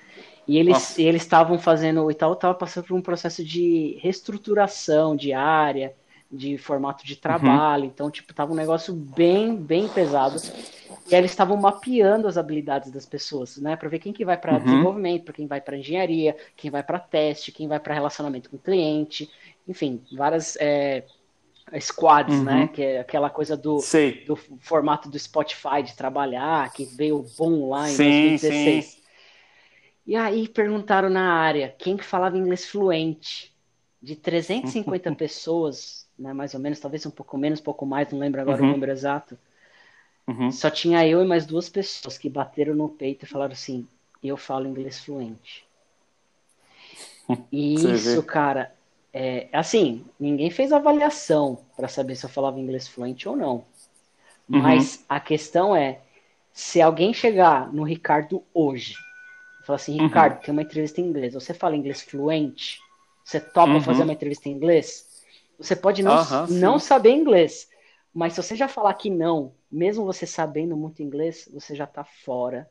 A: E eles eles estavam fazendo, o Itaú estava passando por um processo de reestruturação de área, de formato de trabalho, uhum. então tipo tava um negócio bem bem pesado. E aí eles estavam mapeando as habilidades das pessoas, né, para ver quem que vai para uhum. desenvolvimento, para quem vai para engenharia, quem vai para teste, quem vai para relacionamento com o cliente, enfim, várias é, squads, né, uhum. né? Que é aquela coisa do, do formato do Spotify de trabalhar, que veio bom lá em sim, 2016. Sim. E aí perguntaram na área quem que falava inglês fluente. De 350 pessoas, né, mais ou menos, talvez um pouco menos, um pouco mais, não lembro agora uhum. o número exato. Uhum. Só tinha eu e mais duas pessoas que bateram no peito e falaram assim: eu falo inglês fluente. E isso, cara, é, assim, ninguém fez avaliação para saber se eu falava inglês fluente ou não. Uhum. Mas a questão é, se alguém chegar no Ricardo hoje Fala assim, uhum. Ricardo, uhum. tem uma entrevista em inglês. Você fala inglês fluente? Você topa uhum. fazer uma entrevista em inglês? Você pode não, uhum, não saber inglês, mas se você já falar que não, mesmo você sabendo muito inglês, você já tá fora.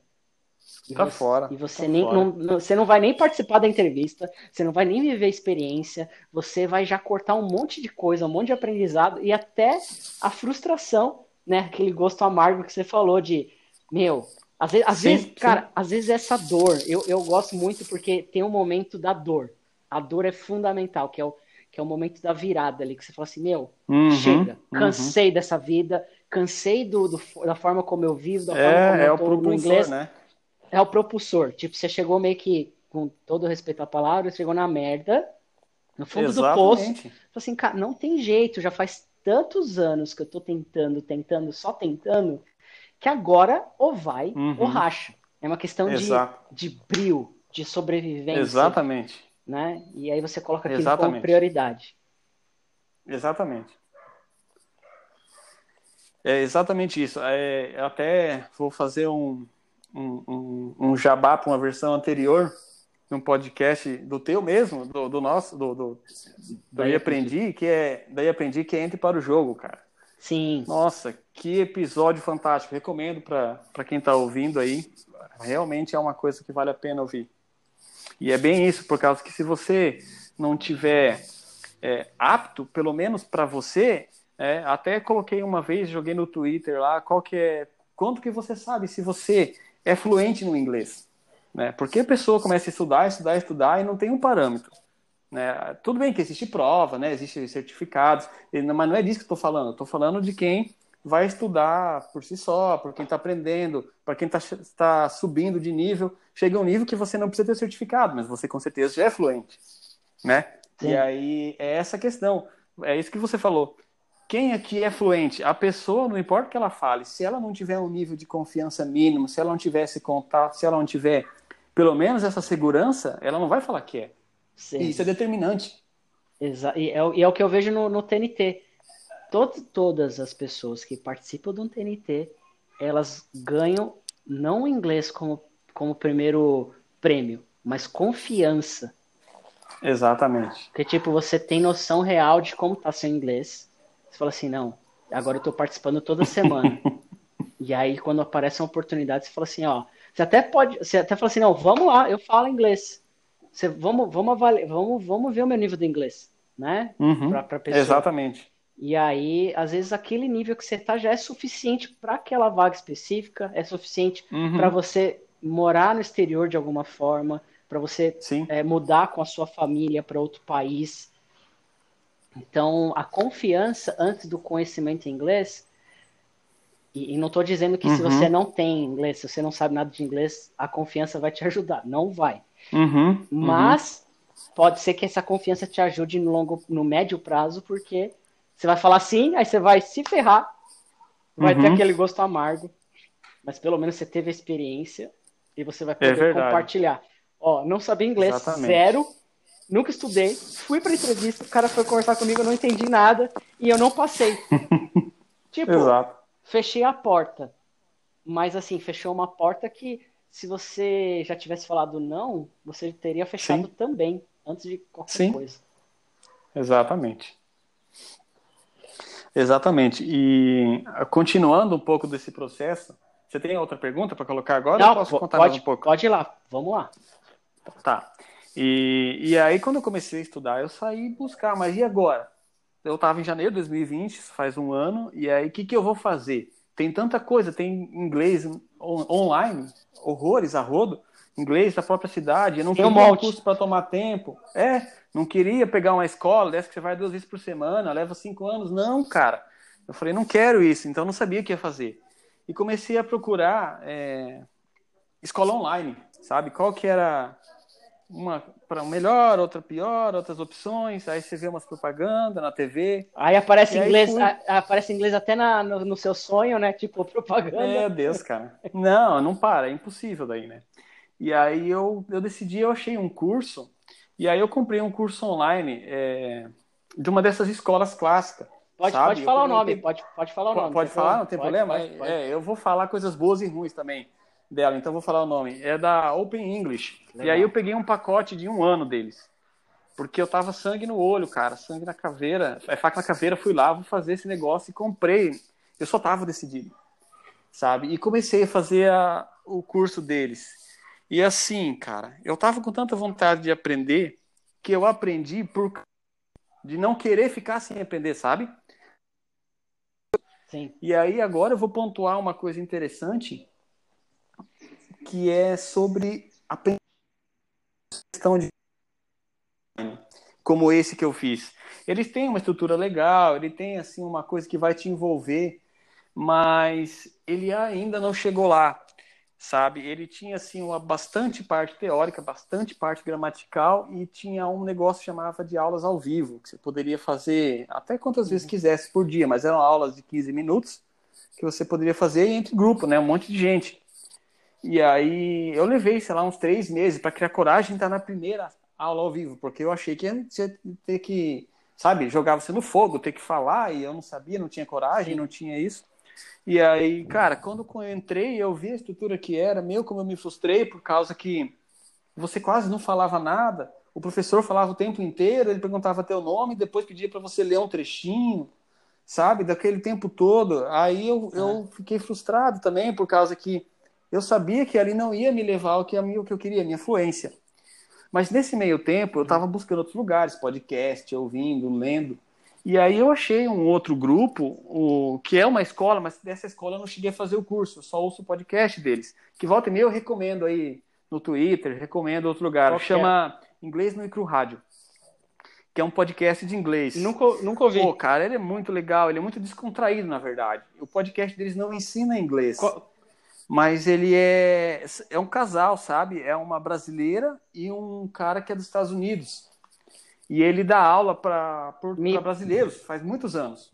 B: E tá
A: você,
B: fora.
A: E você
B: tá
A: nem
B: fora.
A: Não, não, você não vai nem participar da entrevista, você não vai nem viver a experiência, você vai já cortar um monte de coisa, um monte de aprendizado e até a frustração, né? Aquele gosto amargo que você falou de, meu, às vezes, às sim, vezes sim. cara, às vezes essa dor, eu, eu gosto muito porque tem um momento da dor. A dor é fundamental, que é o, que é o momento da virada ali, que você fala assim, meu, uhum, chega, uhum. cansei uhum. dessa vida, cansei do, do, da forma como eu vivo, da
B: é,
A: forma como
B: é
A: eu
B: tô o propulsor, no inglês. Né?
A: É o propulsor. Tipo, você chegou meio que, com todo respeito à palavra, chegou na merda, no fundo Exatamente. do poço. Falei assim, cara, não tem jeito, já faz tantos anos que eu tô tentando, tentando, só tentando, que agora ou vai uhum. ou racha. É uma questão de, de brilho, de sobrevivência.
B: Exatamente.
A: Né? E aí você coloca aquilo Exatamente. como prioridade.
B: Exatamente. É exatamente isso. É, até vou fazer um, um, um, um jabá para uma versão anterior, um podcast do teu mesmo, do, do nosso, do, do, do daí aprendi, que é daí aprendi que é entre para o jogo, cara.
A: Sim.
B: Nossa, que episódio fantástico. Recomendo para quem está ouvindo aí. Realmente é uma coisa que vale a pena ouvir. E é bem isso, por causa que se você não tiver é, apto, pelo menos para você, é, até coloquei uma vez, joguei no Twitter lá, qual que é, quanto que você sabe se você é fluente no inglês, né? Porque a pessoa começa a estudar, estudar, estudar e não tem um parâmetro. Né? Tudo bem que existe prova, né? existem certificados, mas não é disso que estou falando. Estou falando de quem vai estudar por si só, por quem está aprendendo, para quem está tá subindo de nível. Chega um nível que você não precisa ter certificado, mas você com certeza já é fluente. Né? E aí é essa questão. É isso que você falou. Quem aqui é fluente? A pessoa, não importa o que ela fale, se ela não tiver um nível de confiança mínimo, se ela não tiver esse contato, se ela não tiver pelo menos essa segurança, ela não vai falar que é. Sim. E isso é determinante.
A: Exa e, é, e é o que eu vejo no, no TNT. Todo, todas as pessoas que participam do TNT, elas ganham não o inglês como, como primeiro prêmio, mas confiança.
B: Exatamente.
A: Porque, tipo, você tem noção real de como tá seu inglês. Você fala assim, não, agora eu tô participando toda semana. e aí, quando aparece uma oportunidade, você fala assim, ó, você até pode, você até fala assim, não, vamos lá, eu falo inglês. Você, vamos, vamos, avaliar, vamos, vamos ver o meu nível de inglês, né?
B: Uhum, pra, pra pessoa. Exatamente.
A: E aí, às vezes, aquele nível que você tá já é suficiente para aquela vaga específica, é suficiente uhum. para você morar no exterior de alguma forma, para você é, mudar com a sua família para outro país. Então, a confiança antes do conhecimento em inglês, e, e não estou dizendo que uhum. se você não tem inglês, se você não sabe nada de inglês, a confiança vai te ajudar. Não vai.
B: Uhum. uhum.
A: Mas pode ser que essa confiança te ajude no longo, no médio prazo, porque você vai falar sim, aí você vai se ferrar, vai uhum. ter aquele gosto amargo, mas pelo menos você teve a experiência e você vai é poder é compartilhar. Ó, não sabia inglês, Exatamente. zero, nunca estudei, fui para entrevista, o cara foi conversar comigo, eu não entendi nada e eu não passei. tipo, Exato. fechei a porta. Mas assim, fechou uma porta que se você já tivesse falado não, você teria fechado Sim. também, antes de qualquer Sim. coisa.
B: Exatamente. Exatamente. E continuando um pouco desse processo, você tem outra pergunta para colocar agora?
A: Não, posso contar pode, um pouco? Pode ir lá, vamos lá.
B: Tá. E, e aí, quando eu comecei a estudar, eu saí buscar, mas e agora? Eu estava em janeiro de 2020, faz um ano, e aí o que, que eu vou fazer? Tem tanta coisa, tem inglês on, online, horrores a rodo, inglês da própria cidade, eu não tem queria um curso para tomar tempo. É, não queria pegar uma escola dessa que você vai duas vezes por semana, leva cinco anos. Não, cara. Eu falei, não quero isso, então não sabia o que ia fazer. E comecei a procurar é, escola online, sabe? Qual que era uma para melhor, outra pior, outras opções. Aí você vê umas propagandas na TV.
A: Aí aparece inglês, fui... aparece inglês até na, no, no, seu sonho, né? Tipo propaganda.
B: Meu Deus, cara. Não, não para, é impossível daí, né? E aí eu, eu decidi, eu achei um curso, e aí eu comprei um curso online é, de uma dessas escolas clássicas.
A: Pode, pode falar o nome, pode, pode falar o nome.
B: Pode falar, não tem pode, problema? Pode, pode. É, eu vou falar coisas boas e ruins também dela, então vou falar o nome. É da Open English. Legal. E aí eu peguei um pacote de um ano deles. Porque eu tava sangue no olho, cara, sangue na caveira. É faca na caveira, fui lá, vou fazer esse negócio e comprei. Eu só tava decidido, sabe? E comecei a fazer a, o curso deles. E assim, cara, eu tava com tanta vontade de aprender que eu aprendi por de não querer ficar sem aprender, sabe?
A: Sim.
B: E aí agora eu vou pontuar uma coisa interessante que é sobre a questão de como esse que eu fiz. Eles têm uma estrutura legal, ele tem assim uma coisa que vai te envolver, mas ele ainda não chegou lá sabe? Ele tinha assim uma bastante parte teórica, bastante parte gramatical e tinha um negócio que chamava de aulas ao vivo, que você poderia fazer até quantas vezes uhum. quisesse por dia, mas eram aulas de 15 minutos que você poderia fazer entre grupo, né? Um monte de gente. E aí eu levei, sei lá, uns três meses para criar coragem de estar na primeira aula ao vivo, porque eu achei que ia ter que, sabe, jogar você no fogo, ter que falar, e eu não sabia, não tinha coragem, não tinha isso. E aí, cara, quando eu entrei, eu vi a estrutura que era, meu, como eu me frustrei por causa que você quase não falava nada. O professor falava o tempo inteiro, ele perguntava teu nome, depois pedia para você ler um trechinho, sabe? Daquele tempo todo. Aí eu, é. eu fiquei frustrado também por causa que eu sabia que ali não ia me levar ao que, o que eu queria, a minha fluência. Mas nesse meio tempo eu estava buscando outros lugares, podcast, ouvindo, lendo. E aí eu achei um outro grupo, o, que é uma escola, mas dessa escola eu não cheguei a fazer o curso, só ouço o podcast deles. Que volta e meia eu recomendo aí no Twitter, recomendo outro lugar. Qual Chama é? Inglês no Icru Rádio. Que é um podcast de inglês.
A: Nunca, nunca ouvi.
B: Pô, cara, ele é muito legal, ele é muito descontraído, na verdade. O podcast deles não ensina inglês. Qual... Mas ele é, é um casal, sabe? É uma brasileira e um cara que é dos Estados Unidos. E ele dá aula para Me... brasileiros, faz muitos anos.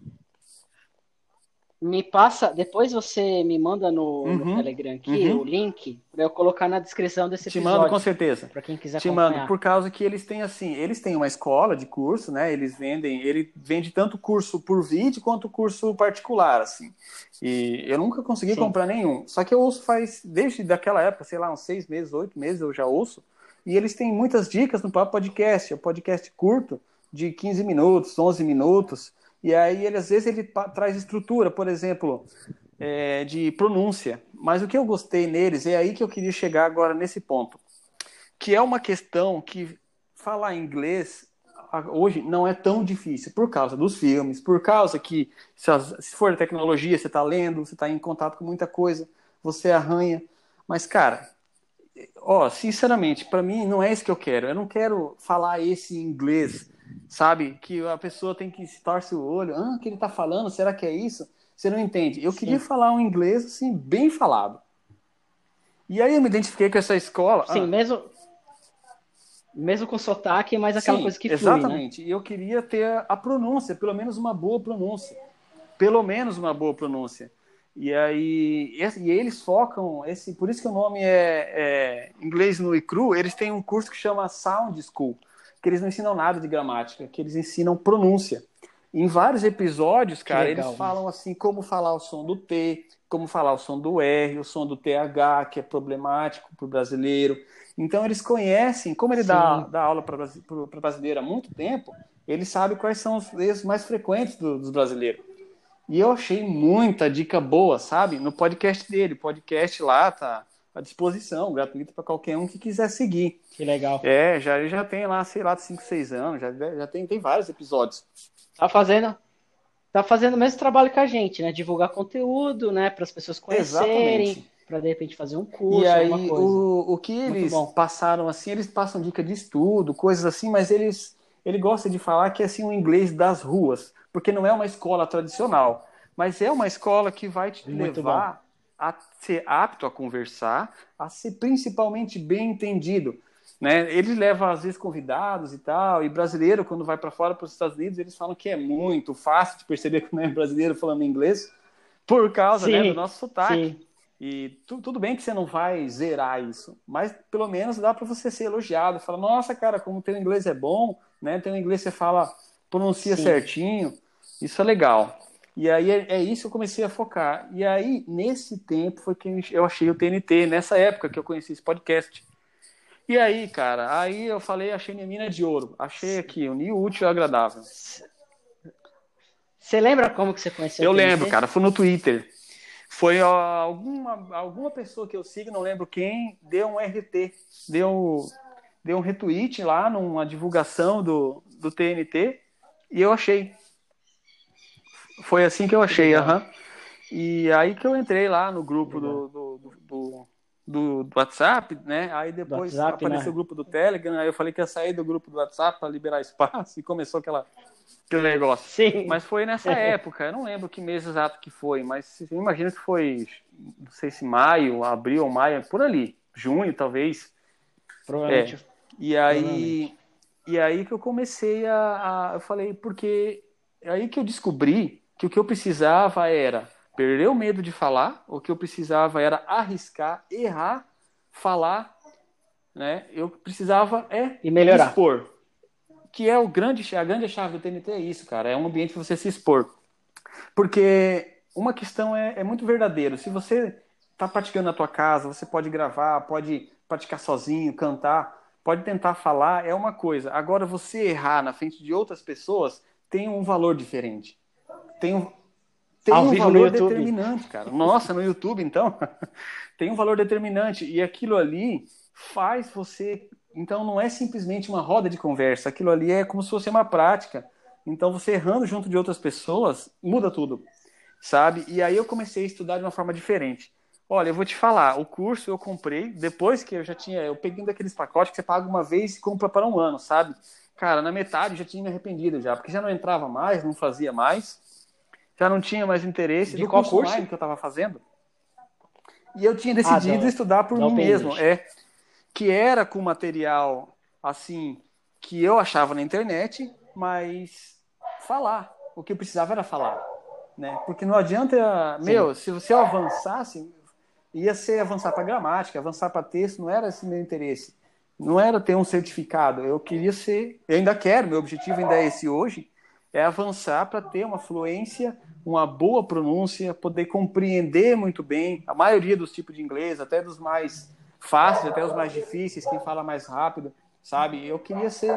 A: me passa, depois você me manda no, uhum, no Telegram aqui uhum. o link para eu colocar na descrição desse
B: episódio. Te mando com certeza.
A: Para quem quiser
B: Te acompanhar. mando por causa que eles têm assim, eles têm uma escola de curso, né? Eles vendem, ele vende tanto curso por vídeo quanto curso particular, assim. E eu nunca consegui Sim. comprar nenhum. Só que eu ouço faz desde daquela época, sei lá, uns seis meses, oito meses eu já ouço. E eles têm muitas dicas no Papo Podcast, é um podcast curto de 15 minutos, 11 minutos e aí, ele, às vezes, ele traz estrutura, por exemplo, é, de pronúncia. Mas o que eu gostei neles, é aí que eu queria chegar agora nesse ponto, que é uma questão que falar inglês hoje não é tão difícil por causa dos filmes, por causa que se for tecnologia, você está lendo, você está em contato com muita coisa, você arranha. Mas, cara, ó, sinceramente, para mim não é isso que eu quero. Eu não quero falar esse inglês sabe? Que a pessoa tem que se torce o olho, ah, o que ele está falando, será que é isso? Você não entende. Eu Sim. queria falar um inglês assim bem falado. E aí eu me identifiquei com essa escola.
A: Sim, ah, mesmo mesmo com sotaque, mas aquela
B: Sim,
A: coisa que
B: flui, né? Exatamente.
A: Né?
B: E eu queria ter a pronúncia, pelo menos uma boa pronúncia. Pelo menos uma boa pronúncia. E aí, e eles focam, esse, por isso que o nome é, é inglês no e cru, eles têm um curso que chama Sound School que eles não ensinam nada de gramática, que eles ensinam pronúncia. Em vários episódios, cara, legal, eles falam assim como falar o som do T, como falar o som do R, o som do TH, que é problemático para o brasileiro. Então eles conhecem, como ele dá, dá aula para brasileiro há muito tempo, ele sabe quais são os erros mais frequentes do, dos brasileiros. E eu achei muita dica boa, sabe? No podcast dele, podcast lá tá à disposição, gratuito para qualquer um que quiser seguir.
A: Que legal.
B: É, já, já tem lá, sei lá, 5, 6 anos, já, já tem, tem vários episódios.
A: Tá fazendo, tá fazendo o mesmo trabalho que a gente, né? Divulgar conteúdo, né? Para as pessoas conhecerem, para de repente fazer um curso.
B: E aí, o, o que eles passaram assim, eles passam dica de estudo, coisas assim, mas eles ele gosta de falar que é assim o inglês das ruas, porque não é uma escola tradicional, mas é uma escola que vai te Muito levar bom a ser apto a conversar, a ser principalmente bem entendido. Né? Ele leva, às vezes, convidados e tal, e brasileiro, quando vai para fora, para os Estados Unidos, eles falam que é muito fácil de perceber que não é brasileiro falando inglês, por causa né, do nosso sotaque. Sim. E tu, tudo bem que você não vai zerar isso, mas pelo menos dá para você ser elogiado. Fala, nossa, cara, como teu inglês é bom, né? Teu inglês você fala, pronuncia sim. certinho. Isso é legal. E aí é, é, isso que eu comecei a focar. E aí, nesse tempo, foi que eu achei o TNT, nessa época que eu conheci esse podcast. E aí, cara, aí eu falei, achei minha mina de ouro. Achei aqui, unir o útil e agradável.
A: Você lembra como que você conheceu
B: Eu lembro, cara, foi no Twitter. Foi ó, alguma, alguma pessoa que eu sigo, não lembro quem, deu um RT, deu, deu um retweet lá numa divulgação do, do TNT e eu achei. Foi assim que eu achei, aham. Uhum. E aí que eu entrei lá no grupo do, do, do, do, do WhatsApp, né? Aí depois WhatsApp, apareceu né? o grupo do Telegram, aí eu falei que ia sair do grupo do WhatsApp para liberar espaço e começou aquela, aquele negócio.
A: Sim.
B: Mas foi nessa época, eu não lembro que mês exato que foi, mas imagino que foi, não sei se maio, abril ou maio, por ali, junho talvez.
A: Provavelmente. É.
B: E aí, e aí que eu comecei a, a, eu falei, porque é aí que eu descobri que o que eu precisava era perder o medo de falar, o que eu precisava era arriscar, errar, falar, né? Eu precisava é
A: e melhorar.
B: expor. Que é o grande, a grande chave do TNT é isso, cara, é um ambiente para você se expor. Porque uma questão é, é muito verdadeiro. Se você está praticando na tua casa, você pode gravar, pode praticar sozinho, cantar, pode tentar falar, é uma coisa. Agora, você errar na frente de outras pessoas tem um valor diferente tem um, tem um valor determinante, cara. Nossa, no YouTube, então, tem um valor determinante. E aquilo ali faz você. Então, não é simplesmente uma roda de conversa. Aquilo ali é como se fosse uma prática. Então, você errando junto de outras pessoas, muda tudo, sabe? E aí eu comecei a estudar de uma forma diferente. Olha, eu vou te falar, o curso eu comprei depois que eu já tinha. Eu peguei um daqueles pacotes que você paga uma vez e compra para um ano, sabe? Cara, na metade eu já tinha me arrependido já, porque já não entrava mais, não fazia mais já não tinha mais interesse
A: de qual curso
B: que eu estava fazendo. E eu tinha decidido ah, estudar por mim mesmo, é que era com material assim que eu achava na internet, mas falar. O que eu precisava era falar. né? Porque não adianta, Sim. meu, se você avançasse, ia ser avançar para gramática, avançar para texto, não era esse meu interesse. Não era ter um certificado, eu queria ser, eu ainda quero, meu objetivo ainda é esse hoje, é avançar para ter uma fluência, uma boa pronúncia, poder compreender muito bem a maioria dos tipos de inglês, até dos mais fáceis, até os mais difíceis, quem fala mais rápido, sabe? Eu queria ser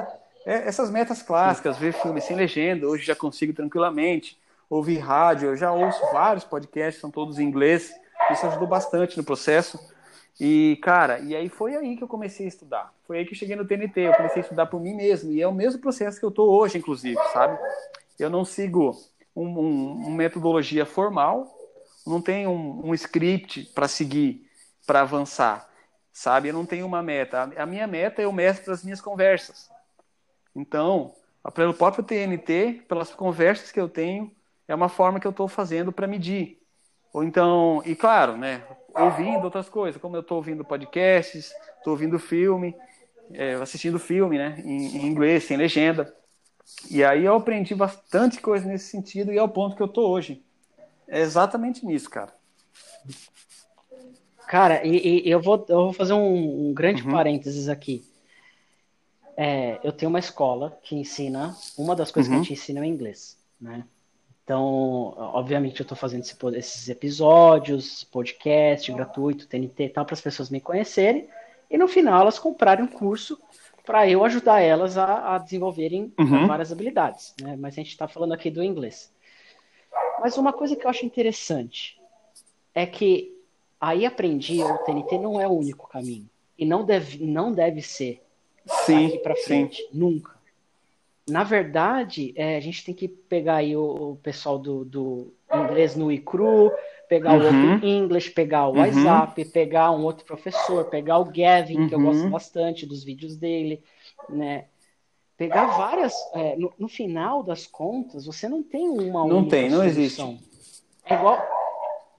B: é, essas metas clássicas, ver filme sem legenda, hoje já consigo tranquilamente, ouvir rádio, eu já ouço vários podcasts, são todos em inglês, isso ajudou bastante no processo. E, cara, e aí foi aí que eu comecei a estudar. Foi aí que eu cheguei no TNT, eu comecei a estudar por mim mesmo. E é o mesmo processo que eu tô hoje, inclusive, sabe? Eu não sigo um, um, uma metodologia formal, não tenho um, um script para seguir, para avançar, sabe? Eu não tenho uma meta. A minha meta é o mestre das minhas conversas. Então, pelo próprio TNT, pelas conversas que eu tenho, é uma forma que eu estou fazendo para medir. Ou então, e claro, né, ouvindo outras coisas, como eu estou ouvindo podcasts, estou ouvindo filme, é, assistindo filme, né, em, em, inglês, sem legenda. E aí eu aprendi bastante coisa nesse sentido e é o ponto que eu estou hoje. É exatamente nisso, cara.
A: Cara, e, e eu, vou, eu vou fazer um, um grande uhum. parênteses aqui. É, eu tenho uma escola que ensina, uma das coisas uhum. que a uhum. gente ensina é inglês, né? Então, obviamente, eu estou fazendo esse, esses episódios, podcast gratuito, TNT e tal, para as pessoas me conhecerem. E no final, elas comprarem um curso para eu ajudar elas a, a desenvolverem uhum. várias habilidades. Né? Mas a gente está falando aqui do inglês. Mas uma coisa que eu acho interessante é que aí aprendi, o TNT não é o único caminho. E não deve, não deve ser sim, aqui para frente. Sim. Nunca na verdade, é, a gente tem que pegar aí o, o pessoal do, do, inglês no iCru, pegar uhum. o Open English, pegar o uhum. WhatsApp, pegar um outro professor, pegar o Gavin, uhum. que eu gosto uhum. bastante dos vídeos dele, né? Pegar várias. É, no, no, final das contas, você não tem uma
B: Não tem, não solução. existe.
A: É igual,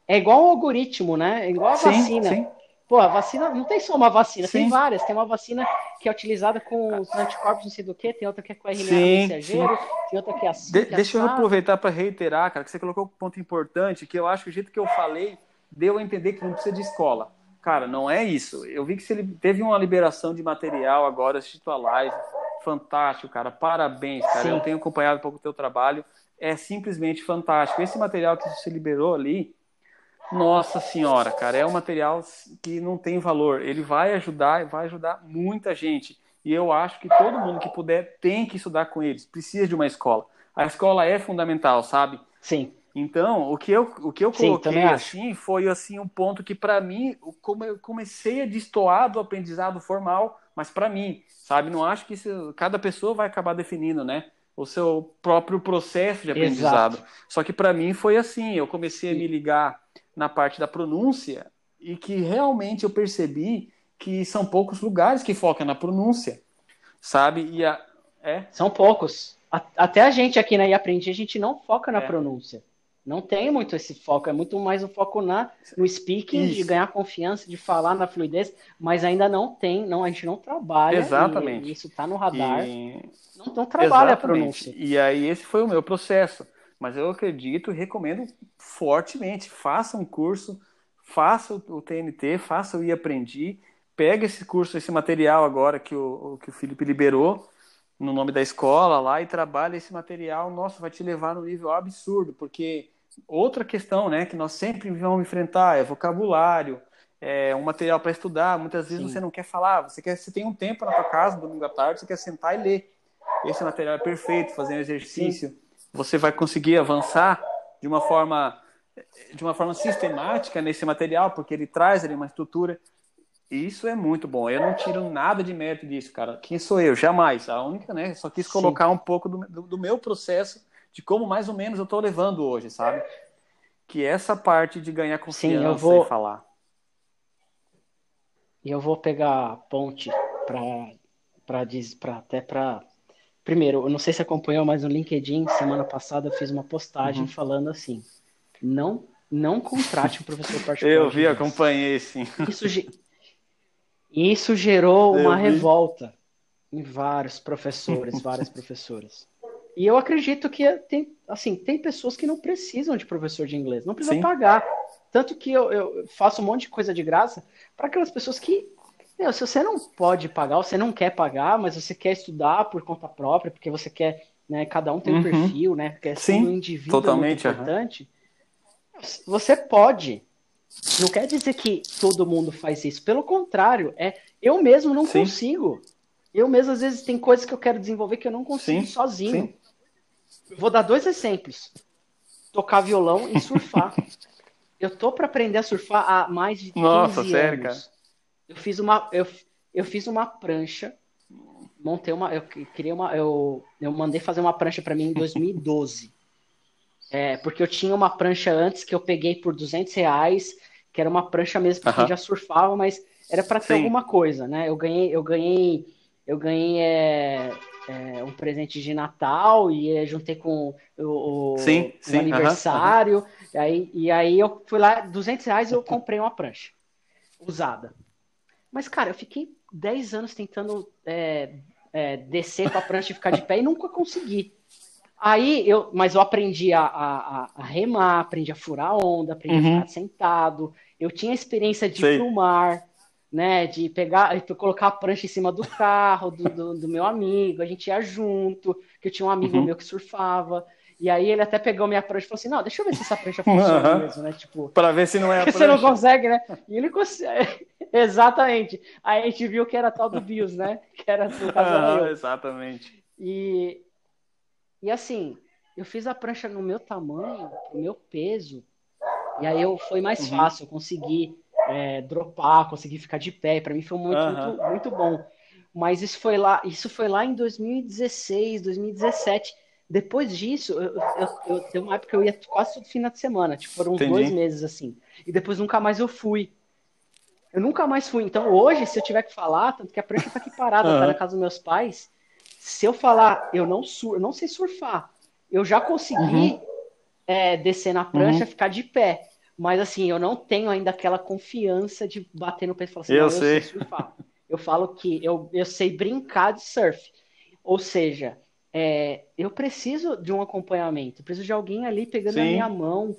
A: é igual um algoritmo, né? É igual a sim, vacina. Sim. Pô, a vacina não tem só uma vacina, sim. tem várias. Tem uma vacina que é utilizada com os anticorpos, não sei do que, tem outra que é com RNA sim, mensageiro, tem outra que é assim. De,
B: que é deixa eu aproveitar para reiterar, cara, que você colocou um ponto importante, que eu acho que o jeito que eu falei deu a entender que não precisa de escola. Cara, não é isso. Eu vi que você teve uma liberação de material agora, assisti tua live. Fantástico, cara. Parabéns, cara. Sim. Eu tenho acompanhado um pouco o teu trabalho. É simplesmente fantástico. Esse material que você liberou ali, nossa senhora, cara, é um material que não tem valor. Ele vai ajudar e vai ajudar muita gente. E eu acho que todo mundo que puder tem que estudar com eles. Precisa de uma escola. A escola é fundamental, sabe?
A: Sim.
B: Então, o que eu, o que eu coloquei Sim, assim foi assim um ponto que para mim, como eu comecei a destoar do aprendizado formal, mas para mim, sabe, não acho que isso, cada pessoa vai acabar definindo, né? O seu próprio processo de aprendizado. Exato. Só que para mim foi assim, eu comecei a me ligar na parte da pronúncia e que realmente eu percebi que são poucos lugares que focam na pronúncia, sabe? E a,
A: é? São poucos. Até a gente aqui na Aprendi, a gente não foca na é. pronúncia. Não tem muito esse foco, é muito mais o foco na, no speaking, Isso. de ganhar confiança, de falar na fluidez, mas ainda não tem, não, a gente não trabalha.
B: Exatamente.
A: isso está no radar. E... Não, não trabalha Exatamente. a pronúncia.
B: E aí esse foi o meu processo mas eu acredito e recomendo fortemente. Faça um curso, faça o TNT, faça o I Aprendi, pega esse curso, esse material agora que o, que o Felipe liberou no nome da escola lá e trabalha esse material. Nossa, vai te levar no nível absurdo, porque outra questão né, que nós sempre vamos enfrentar é vocabulário, é um material para estudar. Muitas vezes Sim. você não quer falar, você quer, você tem um tempo na tua casa, domingo à tarde, você quer sentar e ler. Esse material é perfeito, fazer um exercício. Sim você vai conseguir avançar de uma forma de uma forma sistemática nesse material, porque ele traz ali uma estrutura. E isso é muito bom. Eu não tiro nada de mérito disso, cara. Quem sou eu? Jamais. A única, né? Só quis colocar Sim. um pouco do, do, do, meu processo, de como mais ou menos eu estou levando hoje, sabe? Que é essa parte de ganhar confiança Sim, eu vou... e falar.
A: E eu vou pegar a ponte para até para Primeiro, eu não sei se acompanhou, mas no LinkedIn, semana passada, eu fiz uma postagem uhum. falando assim: não, não contrate um professor particular.
B: eu vi, acompanhei, sim.
A: Isso, isso gerou eu uma vi. revolta em vários professores, várias professoras. E eu acredito que tem, assim, tem pessoas que não precisam de professor de inglês, não precisam
B: Sim.
A: pagar. Tanto que eu, eu faço um monte de coisa de graça para aquelas pessoas que, meu, se você não pode pagar, você não quer pagar, mas você quer estudar por conta própria, porque você quer, né, cada um tem um
B: Uhum.
A: perfil, né, porque
B: Sim,
A: o indivíduo
B: totalmente,
A: é muito importante. Você pode. Não quer dizer que todo mundo faz isso. Pelo contrário, é eu mesmo não
B: Sim.
A: consigo. Eu mesmo, às vezes, tem coisas que eu quero desenvolver que eu não consigo
B: Sim,
A: sozinho.
B: sim.
A: Vou dar dois exemplos: tocar violão e surfar. eu tô para aprender a surfar há mais de 15
B: Nossa,
A: anos.
B: sério, cara?
A: Eu fiz uma, eu, eu fiz uma prancha, montei uma, eu criei uma, eu, eu mandei fazer uma prancha para mim em 2012. É, porque eu tinha uma prancha antes que eu peguei por 200 reais, que era uma prancha mesmo que
B: Aham.
A: já surfava, mas era para ter
B: Sim.
A: alguma coisa, né? Eu ganhei, eu ganhei, eu ganhei é, é, um presente de Natal e é, juntei com o, o-
B: Sim,
A: o
B: sim, aham,
A: aniversário. E, aí, e aí eu fui lá, 200 reais eu comprei uma prancha usada. Mas, cara, eu fiquei 10 anos tentando é, é, descer com a prancha e ficar de pé e nunca consegui. Aí eu, mas eu aprendi a, a, a remar, aprendi a furar a onda, aprendi
B: Uhum.
A: a ficar sentado. Eu tinha experiência de
B: Sei.
A: ir pro mar, né? De pegar, de colocar a prancha em cima do carro do, do, do meu amigo, a gente ia junto, que eu tinha um amigo
B: Uhum.
A: meu que surfava. E aí ele até pegou minha prancha e falou assim: não, deixa eu ver se essa prancha funciona
B: Aham.
A: mesmo, né? Tipo,
B: Para ver se não é a
A: porque você não
B: prancha.
A: consegue, né? E ele consegue. Exatamente. Aí a gente viu que era tal do BIOS, né? Que era no caso eu.
B: exatamente.
A: E, e assim, eu fiz a prancha no meu tamanho, no meu peso, e aí eu, foi mais
B: Uhum.
A: fácil, eu consegui é, dropar, consegui ficar de pé, para mim foi muito,
B: Aham.
A: muito, muito bom. Mas isso foi lá, isso foi lá em 2016, 2017. Depois disso, eu, eu, eu, tem uma época que eu ia quase todo final de semana, tipo, foram uns
B: Entendi.
A: dois meses assim. E depois nunca mais eu fui. Eu nunca mais fui. Então hoje, se eu tiver que falar, tanto que a prancha tá aqui parada, tá
B: Aham.
A: na casa dos meus pais. Se eu falar, eu não, sur eu não sei surfar, eu já consegui
B: Uhum.
A: é, descer na prancha, ficar de pé. Mas assim, eu não tenho ainda aquela confiança de bater no peito e falar assim,
B: Eu
A: não, eu
B: sei.
A: sei surfar. Eu falo que eu, eu sei brincar de surf. Ou seja, é, eu preciso de um acompanhamento, eu preciso de alguém ali pegando a
B: Sim.
A: minha mão,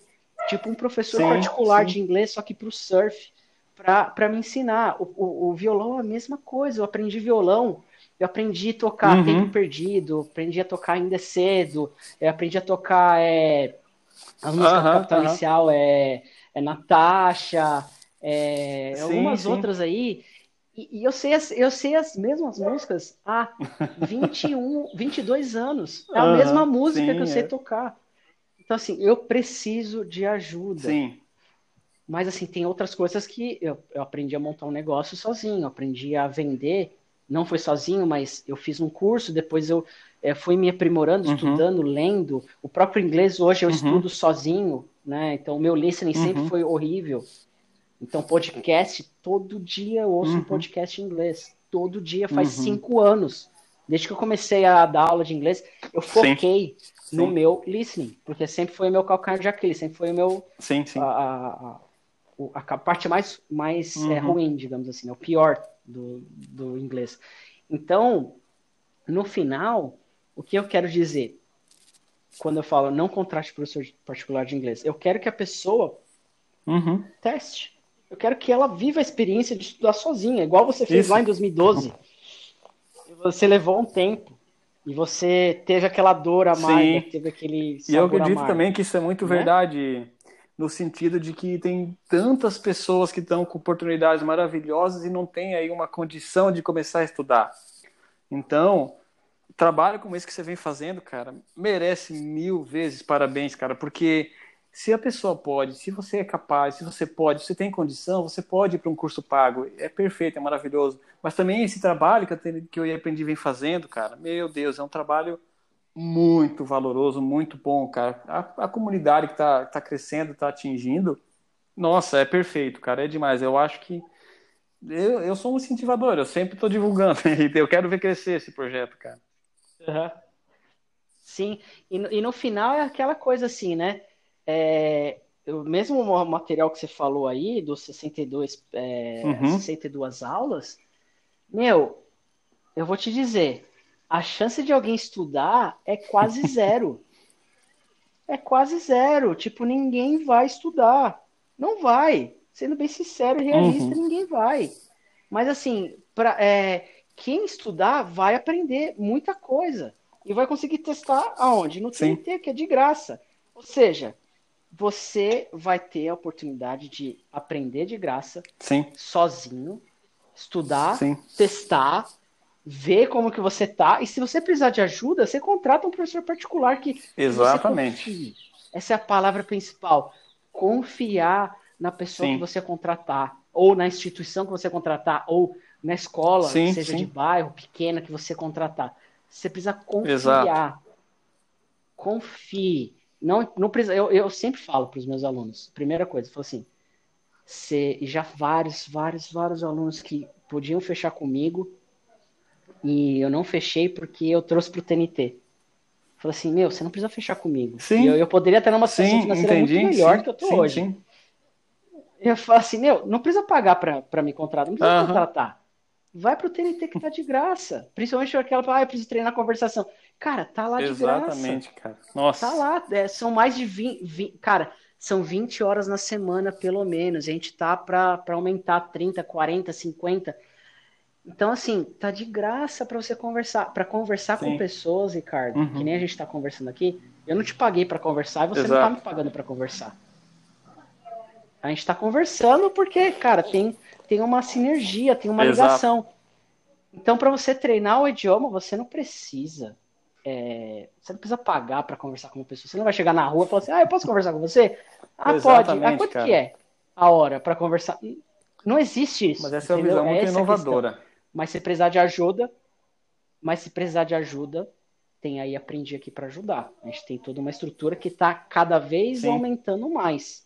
A: tipo um professor
B: Sim,
A: particular
B: sim.
A: de inglês, só que para o surf, para me ensinar. O, o, o violão é a mesma coisa, eu aprendi violão, eu aprendi a tocar
B: Uhum.
A: Tempo Perdido, aprendi a tocar Ainda Cedo, eu aprendi a tocar é, as músicas do
B: Aham,
A: Capital
B: aham.
A: Inicial, é, é Natasha, é, algumas outras aí. E, e eu, sei as, eu sei as mesmas músicas há 21, 22 anos. É a
B: Aham,
A: mesma música
B: sim,
A: que eu sei
B: é.
A: tocar. Então, assim, eu preciso de ajuda.
B: Sim.
A: Mas, assim, tem outras coisas que eu, eu aprendi a montar um negócio sozinho, aprendi a vender. Não foi sozinho, mas eu fiz um curso, depois eu eh, fui me aprimorando,
B: Uhum.
A: estudando, lendo. O próprio inglês hoje eu
B: Uhum.
A: estudo sozinho, né? Então, o meu listening sempre
B: Uhum.
A: foi horrível. Então, podcast, todo dia eu ouço um
B: Uhum.
A: podcast em inglês. Todo dia, faz
B: Uhum.
A: cinco anos. Desde que eu comecei a dar aula de inglês, eu foquei no
B: Sim.
A: meu listening, porque sempre foi o meu calcanhar de Aquiles, sempre foi o meu
B: Sim, sim.
A: a, a, a- a parte mais, mais é,
B: Uhum.
A: ruim, digamos assim, é o pior do, do inglês. Então, no final, o que eu quero dizer quando eu falo não contrate professor particular de inglês? Eu quero que a pessoa
B: Uhum.
A: teste. Eu quero que ela viva a experiência de estudar sozinha, igual você fez
B: Isso.
A: lá em 2012. Você levou um tempo e você teve aquela dor amarga,
B: Sim.
A: teve aquele
B: E eu acredito também que isso é muito
A: né?
B: verdade, no sentido de que tem tantas pessoas que estão com oportunidades maravilhosas e não tem aí uma condição de começar a estudar. Então, trabalho como esse que você vem fazendo, cara, merece mil vezes parabéns, cara, porque se a pessoa pode, se você é capaz, se você pode, se você tem condição, você pode ir para um curso pago. É perfeito, é maravilhoso. Mas também esse trabalho que eu, que eu aprendi vem fazendo, cara, meu Deus, é um trabalho muito valoroso, muito bom, cara. A, a comunidade que está tá crescendo, está atingindo, nossa, é perfeito, cara, é demais. Eu acho que eu, eu sou um incentivador, eu sempre estou divulgando, e eu quero ver crescer esse projeto, cara.
A: Aham. Sim, e e no final é aquela coisa assim, né? É, o mesmo mo- material que você falou aí, dos 62, é,
B: Uhum.
A: 62 aulas, meu, eu vou te dizer, a chance de alguém estudar é quase zero. é quase zero. Tipo, ninguém vai estudar. Não vai. Sendo bem sincero e realista, uhum. ninguém vai. Mas assim, pra, é, quem estudar vai aprender muita coisa. E vai conseguir testar aonde? No TNT, Sim. que é de graça. Ou seja, você vai ter a oportunidade de aprender de graça,
B: Sim.
A: sozinho, estudar, Sim. testar, ver como que você tá. E se você precisar de ajuda, você contrata um professor particular que.
B: Exatamente.
A: Essa é a palavra principal. Confiar na pessoa sim. que você contratar, ou na instituição que você contratar, ou na escola, sim, seja sim. de bairro, pequena, que você contratar. Você precisa confiar. Exato. Confie. Não, não precisa, eu, eu sempre falo para os meus alunos, primeira coisa, eu falo assim, você, já vários, vários, vários alunos que podiam fechar comigo, e eu não fechei porque eu trouxe para o TNT. Falei assim, meu, você não precisa fechar comigo.
B: Sim.
A: Eu, eu, poderia ter uma situação sim, financeira entendi, muito melhor sim, que eu tô sim, hoje. Sim. Eu falo assim, meu, não precisa pagar para me contratar, não precisa contratar. Vai pro TNT que tá de graça. Principalmente aquela, ah, eu preciso treinar conversação. Cara, tá lá de
B: Exatamente,
A: graça.
B: Exatamente, cara. Nossa.
A: Tá lá, é, são mais de 20, 20, cara, são 20 horas na semana, pelo menos. A gente tá para aumentar 30, 40, 50. Então, assim, tá de graça para você conversar, para conversar Sim. com pessoas, Ricardo, uhum. que nem a gente tá conversando aqui. Eu não te paguei para conversar e você Exato. não tá me pagando para conversar. A gente tá conversando porque, cara, tem tem uma sinergia, tem uma Exato. ligação. Então, para você treinar o idioma, você não precisa. É, você não precisa pagar para conversar com uma pessoa. Você não vai chegar na rua e falar assim: ah, eu posso conversar com você? Ah, Exatamente, pode. Ah, quanto cara. que é a hora para conversar? Não existe isso.
B: Mas essa é uma visão muito essa inovadora. É
A: mas se precisar de ajuda, mas se precisar de ajuda, tem aí Aprendi Aqui para ajudar. A gente tem toda uma estrutura que está cada vez sim. aumentando mais.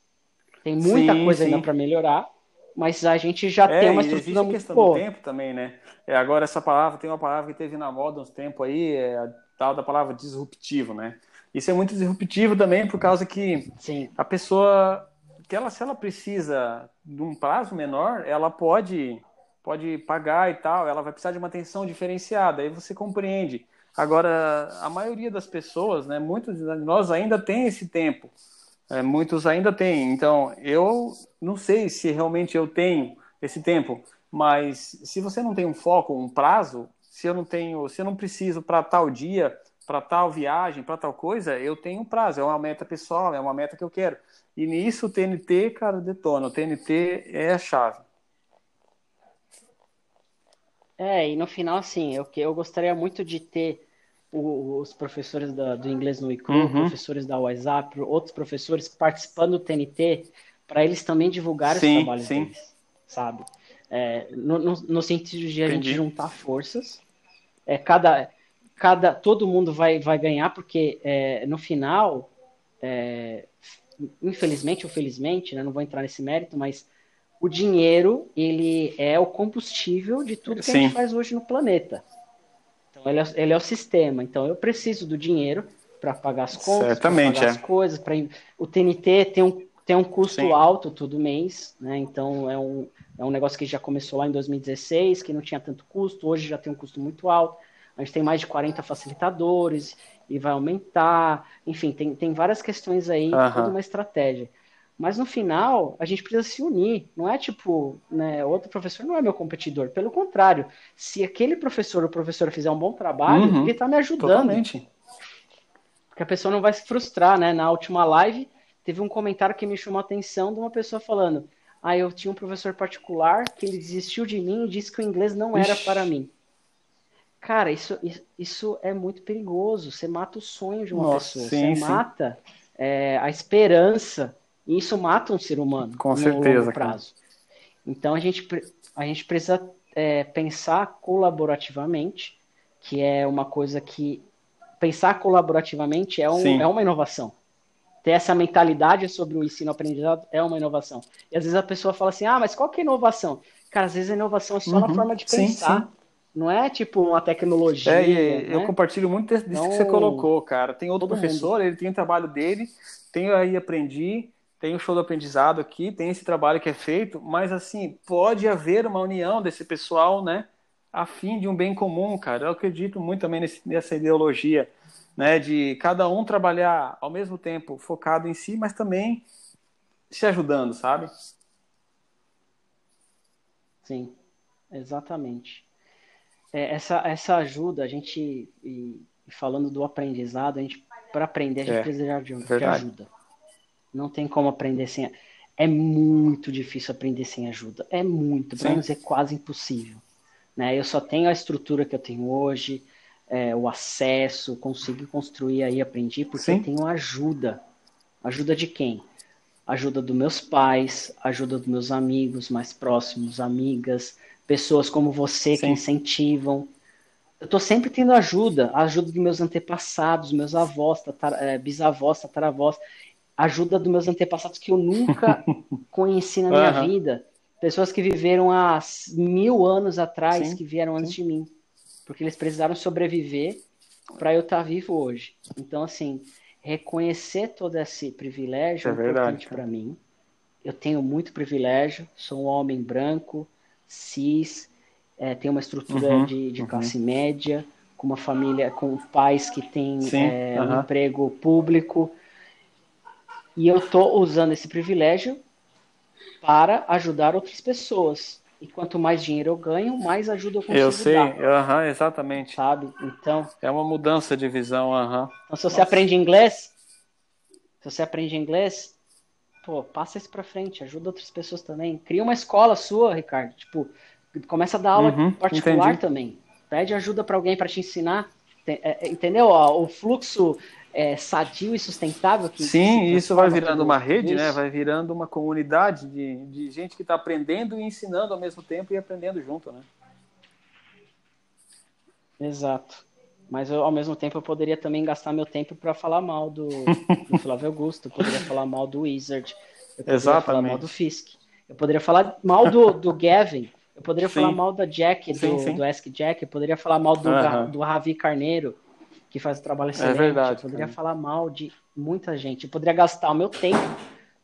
A: Tem muita sim, coisa sim. ainda para melhorar, mas a gente já é, tem uma estrutura
B: muito questão boa. do tempo também, né? É, agora essa palavra tem uma palavra que teve na moda uns tempos aí, é a tal da palavra disruptivo, né? Isso é muito disruptivo também por causa que
A: Sim.
B: a pessoa que ela se ela precisa de um prazo menor, ela pode pode pagar e tal, ela vai precisar de uma atenção diferenciada, aí você compreende. Agora, a maioria das pessoas, né, muitos de nós ainda tem esse tempo. É, muitos ainda têm. Então, eu não sei se realmente eu tenho esse tempo, mas se você não tem um foco, um prazo, se eu não tenho, se eu não preciso para tal dia, para tal viagem, para tal coisa, eu tenho um prazo, é uma meta pessoal, é uma meta que eu quero. E nisso o TNT, cara, detona. O TNT é a chave.
A: É, e no final, assim, eu, eu gostaria muito de ter os professores da, do inglês no ICRU, uhum. professores da WhatsApp, outros professores participando do TNT, para eles também divulgarem sim, os trabalhos sim. deles, sabe? É, no, no, no, sentido de a Entendi. gente juntar forças, é, cada, cada, todo mundo vai, vai ganhar, porque é, no final, é, infelizmente ou felizmente, né, não vou entrar nesse mérito, mas o dinheiro ele é o combustível de tudo que sim. a gente faz hoje no planeta. Então, ele é, ele é o sistema. Então, eu preciso do dinheiro para pagar as contas, para pagar
B: é.
A: as coisas. Pra... O TNT tem um, tem um custo Sim. alto todo mês, né? Então, é um, é um negócio que já começou lá em 2016, que não tinha tanto custo, hoje já tem um custo muito alto. A gente tem mais de 40 facilitadores e vai aumentar. Enfim, tem, tem várias questões aí, toda uma estratégia. Mas no final, a gente precisa se unir. Não é tipo, né, outro professor não é meu competidor. Pelo contrário, se aquele professor ou professora fizer um bom trabalho, uhum, ele está me ajudando. Totalmente. Porque a pessoa não vai se frustrar, né? Na última live, teve um comentário que me chamou a atenção de uma pessoa falando: Ah, eu tinha um professor particular que ele desistiu de mim e disse que o inglês não era Ixi. para mim. Cara, isso, isso é muito perigoso. Você mata o sonho de uma Nossa, pessoa. Sim, Você sim. mata é, a esperança e isso mata um ser humano
B: Com certeza,
A: longo prazo. Cara. Então a gente, a gente precisa é, pensar colaborativamente, que é uma coisa que pensar colaborativamente é, um, é uma inovação. Ter essa mentalidade sobre o ensino-aprendizado é uma inovação. E às vezes a pessoa fala assim, ah, mas qual que é inovação? Cara, às vezes a inovação é só uhum. na forma de pensar. Sim, sim. Não é tipo uma tecnologia. É,
B: né? eu compartilho muito disso então, que você colocou, cara. Tem outro professor, mundo. ele tem o trabalho dele, tenho aí aprendi, tem o show do aprendizado aqui, tem esse trabalho que é feito, mas assim, pode haver uma união desse pessoal, né? a fim de um bem comum, cara. Eu acredito muito também nesse, nessa ideologia, né, de cada um trabalhar ao mesmo tempo focado em si, mas também se ajudando, sabe?
A: Sim, exatamente. É, essa, essa ajuda, a gente, e, falando do aprendizado, a gente, para aprender, a gente é, precisa de, de ajuda. Não tem como aprender sem. É muito difícil aprender sem ajuda. É muito, para não dizer quase impossível. Né? Eu só tenho a estrutura que eu tenho hoje, é, o acesso, consegui construir aí, aprendi, porque Sim. eu tenho ajuda. Ajuda de quem? Ajuda dos meus pais, ajuda dos meus amigos mais próximos, amigas, pessoas como você Sim. que incentivam. Eu estou sempre tendo ajuda, ajuda dos meus antepassados, meus avós, tatar, é, bisavós, tataravós, ajuda dos meus antepassados que eu nunca conheci na minha uhum. vida. Pessoas que viveram há mil anos atrás, sim, que vieram antes sim. de mim. Porque eles precisaram sobreviver para eu estar tá vivo hoje. Então, assim, reconhecer todo esse privilégio é, é importante para mim. Eu tenho muito privilégio, sou um homem branco, cis, é, tenho uma estrutura uhum, de, de uhum. classe média, com uma família, com pais que têm é, uhum. um emprego público. E eu estou usando esse privilégio para ajudar outras pessoas. E quanto mais dinheiro eu ganho, mais ajuda eu consigo
B: Eu sei, uhum, exatamente.
A: Sabe? Então...
B: É uma mudança de visão, uhum.
A: Então, se você Nossa. aprende inglês, se você aprende inglês, pô, passa isso para frente, ajuda outras pessoas também. Cria uma escola sua, Ricardo. Tipo, começa a dar aula uhum, particular entendi. também. Pede ajuda para alguém para te ensinar. É, é, entendeu? O fluxo é, sadio e sustentável. Que
B: Sim, isso vai virando uma rede, né? Vai virando uma comunidade de, de gente que está aprendendo e ensinando ao mesmo tempo e aprendendo junto, né?
A: Exato. Mas eu, ao mesmo tempo eu poderia também gastar meu tempo para falar mal do, do Flávio Augusto, poderia falar mal do Wizard, eu poderia Exatamente. falar mal do Fisk, eu poderia falar mal do, do Gavin, eu poderia sim. falar mal da Jack, do, sim, sim. do Ask Jack, eu poderia falar mal do, uhum. do Ravi Carneiro, que faz o trabalho é excelente. É verdade. Eu poderia cara. falar mal de muita gente. Eu poderia gastar o meu tempo,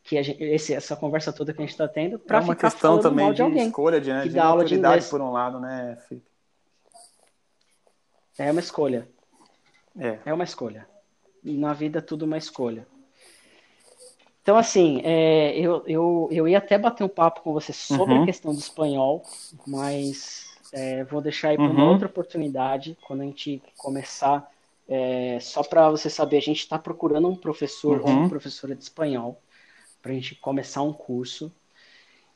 A: que gente, esse, essa conversa toda que a gente está tendo, para é uma ficar questão também de, de
B: escolha, de, né, que de dá aula de inglês. por um lado, né, Felipe?
A: É uma escolha. É. É uma escolha. E na vida tudo uma escolha. Então, assim, é, eu, eu, eu ia até bater um papo com você sobre uhum. a questão do espanhol, mas é, vou deixar aí para uma uhum. outra oportunidade, quando a gente começar é, só para você saber, a gente está procurando um professor uhum. ou uma professora de espanhol para a gente começar um curso.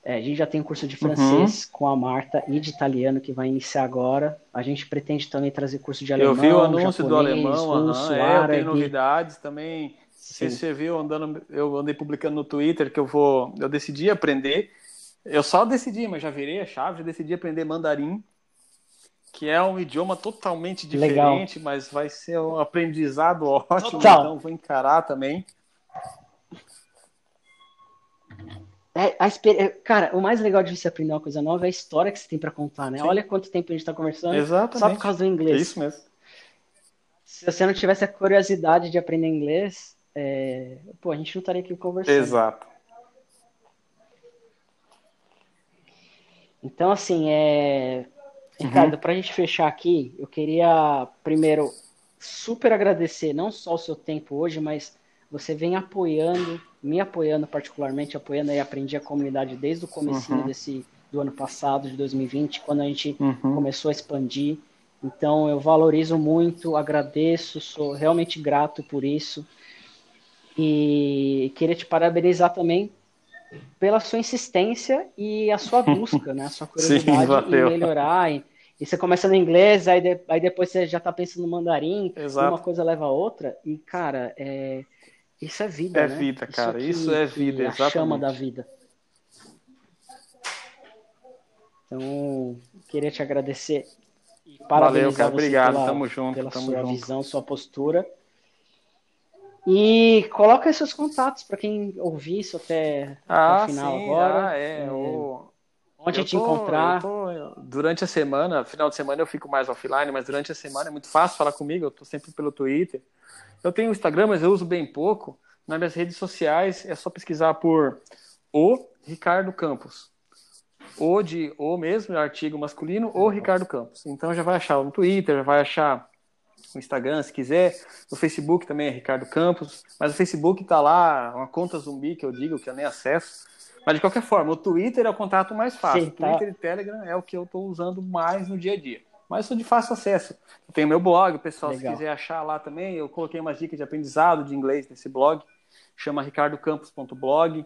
A: É, a gente já tem um curso de francês uhum. com a Marta e de italiano que vai iniciar agora. A gente pretende também trazer curso de alemão.
B: Eu vi o anúncio japonês, do alemão, russo, é, árabe. eu tenho novidades também. Sim. Você viu andando, eu andei publicando no Twitter que eu vou, eu decidi aprender. Eu só decidi, mas já virei a chave, já decidi aprender mandarim que é um idioma totalmente diferente, Legal. mas vai ser um aprendizado ótimo, Total. então vou encarar também.
A: É, a, é, cara, o mais legal de você aprender uma coisa nova é a história que você tem para contar, né? Sim. Olha quanto tempo a gente está conversando Exatamente. só por causa do inglês. É
B: isso mesmo.
A: Se você não tivesse a curiosidade de aprender inglês, é... pô, a gente não estaria aqui conversando.
B: Exato.
A: Então, assim, é... Ricardo, uhum. para a gente fechar aqui, eu queria primeiro super agradecer não só o seu tempo hoje, mas você vem apoiando, me apoiando particularmente, apoiando aí Aprendi a Comunidade desde o começo uhum. desse do ano passado, de 2020, quando a gente uhum. começou a expandir. Então eu valorizo muito, agradeço, sou realmente grato por isso. E queria te parabenizar também pela sua insistência e a sua busca, né? A sua curiosidade Sim, em melhorar, em, e você começa no inglês, aí, de, aí depois você já tá pensando no mandarim, Exato. uma coisa leva a outra, e, cara, é, isso é vida,
B: É
A: né?
B: vida, cara, isso, isso é vida, exatamente.
A: É a chama da vida. Então, queria te agradecer
B: e parabenizar Valeu, cara, obrigado, pela, tamo junto,
A: pela
B: tamo
A: sua
B: junto.
A: visão, sua postura. E coloca aí seus contatos para quem ouvir isso até, ah, até o final sim, agora. Ah,
B: é, é. O...
A: Onde eu te tô, encontrar?
B: Tô, durante a semana, final de semana eu fico mais offline, mas durante a semana é muito fácil falar comigo, eu estou sempre pelo Twitter. Eu tenho o Instagram, mas eu uso bem pouco. Nas minhas redes sociais é só pesquisar por o Ricardo Campos. ou de ou mesmo artigo masculino ou Ricardo Campos. Então já vai achar no Twitter, já vai achar no Instagram, se quiser. No Facebook também é Ricardo Campos. Mas o Facebook tá lá, uma conta zumbi que eu digo, que eu nem acesso. Mas de qualquer forma, o Twitter é o contato mais fácil. Sim, tá. Twitter e Telegram é o que eu estou usando mais no dia a dia. Mas sou de fácil acesso. Eu tenho meu blog, o pessoal, Legal. se quiser achar lá também, eu coloquei umas dicas de aprendizado de inglês nesse blog. Chama ricardocampos.blog.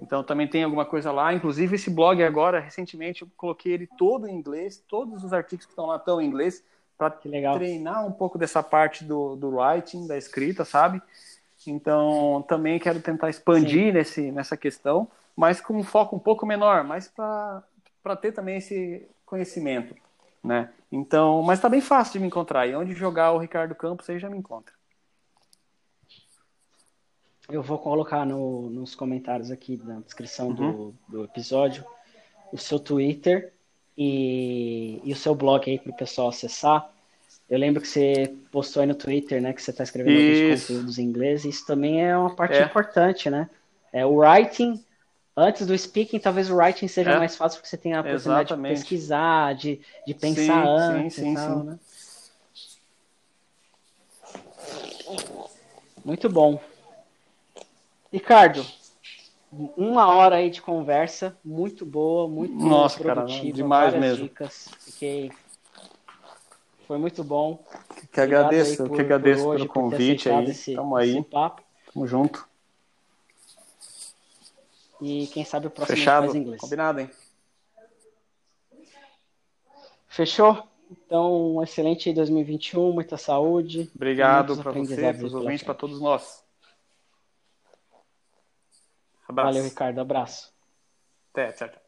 B: Então também tem alguma coisa lá. Inclusive esse blog agora, recentemente, eu coloquei ele todo em inglês. Todos os artigos que estão lá estão em inglês para treinar um pouco dessa parte do, do writing, da escrita, sabe? Então também quero tentar expandir nesse, nessa questão mas com um foco um pouco menor, mas para ter também esse conhecimento, né? Então, mas está bem fácil de me encontrar. E onde jogar o Ricardo Campos aí já me encontra.
A: Eu vou colocar no, nos comentários aqui na descrição uhum. do, do episódio o seu Twitter e, e o seu blog aí para o pessoal acessar. Eu lembro que você postou aí no Twitter, né, que você está escrevendo isso. alguns conteúdos em inglês. Isso também é uma parte é. importante, né? É o writing Antes do speaking, talvez o writing seja é. mais fácil porque você tem a oportunidade Exatamente. de pesquisar, de, de pensar sim, antes sim, sim, tal, sim. Né? Muito bom. Ricardo, uma hora aí de conversa, muito boa, muito
B: Nossa, produtiva, cara, demais mesmo. dicas.
A: Fiquei... Foi muito bom.
B: Que agradeço, por, que agradeço pelo convite aí. Esse, Tamo aí. Esse papo. Tamo junto.
A: E quem sabe o próximo
B: Fechado. faz inglês. Combinado, hein?
A: Fechou? Então, um excelente 2021, muita saúde.
B: Obrigado para você, para os ouvintes, para todos nós.
A: Abraço. Valeu, Ricardo. Abraço.
B: Até, tchau.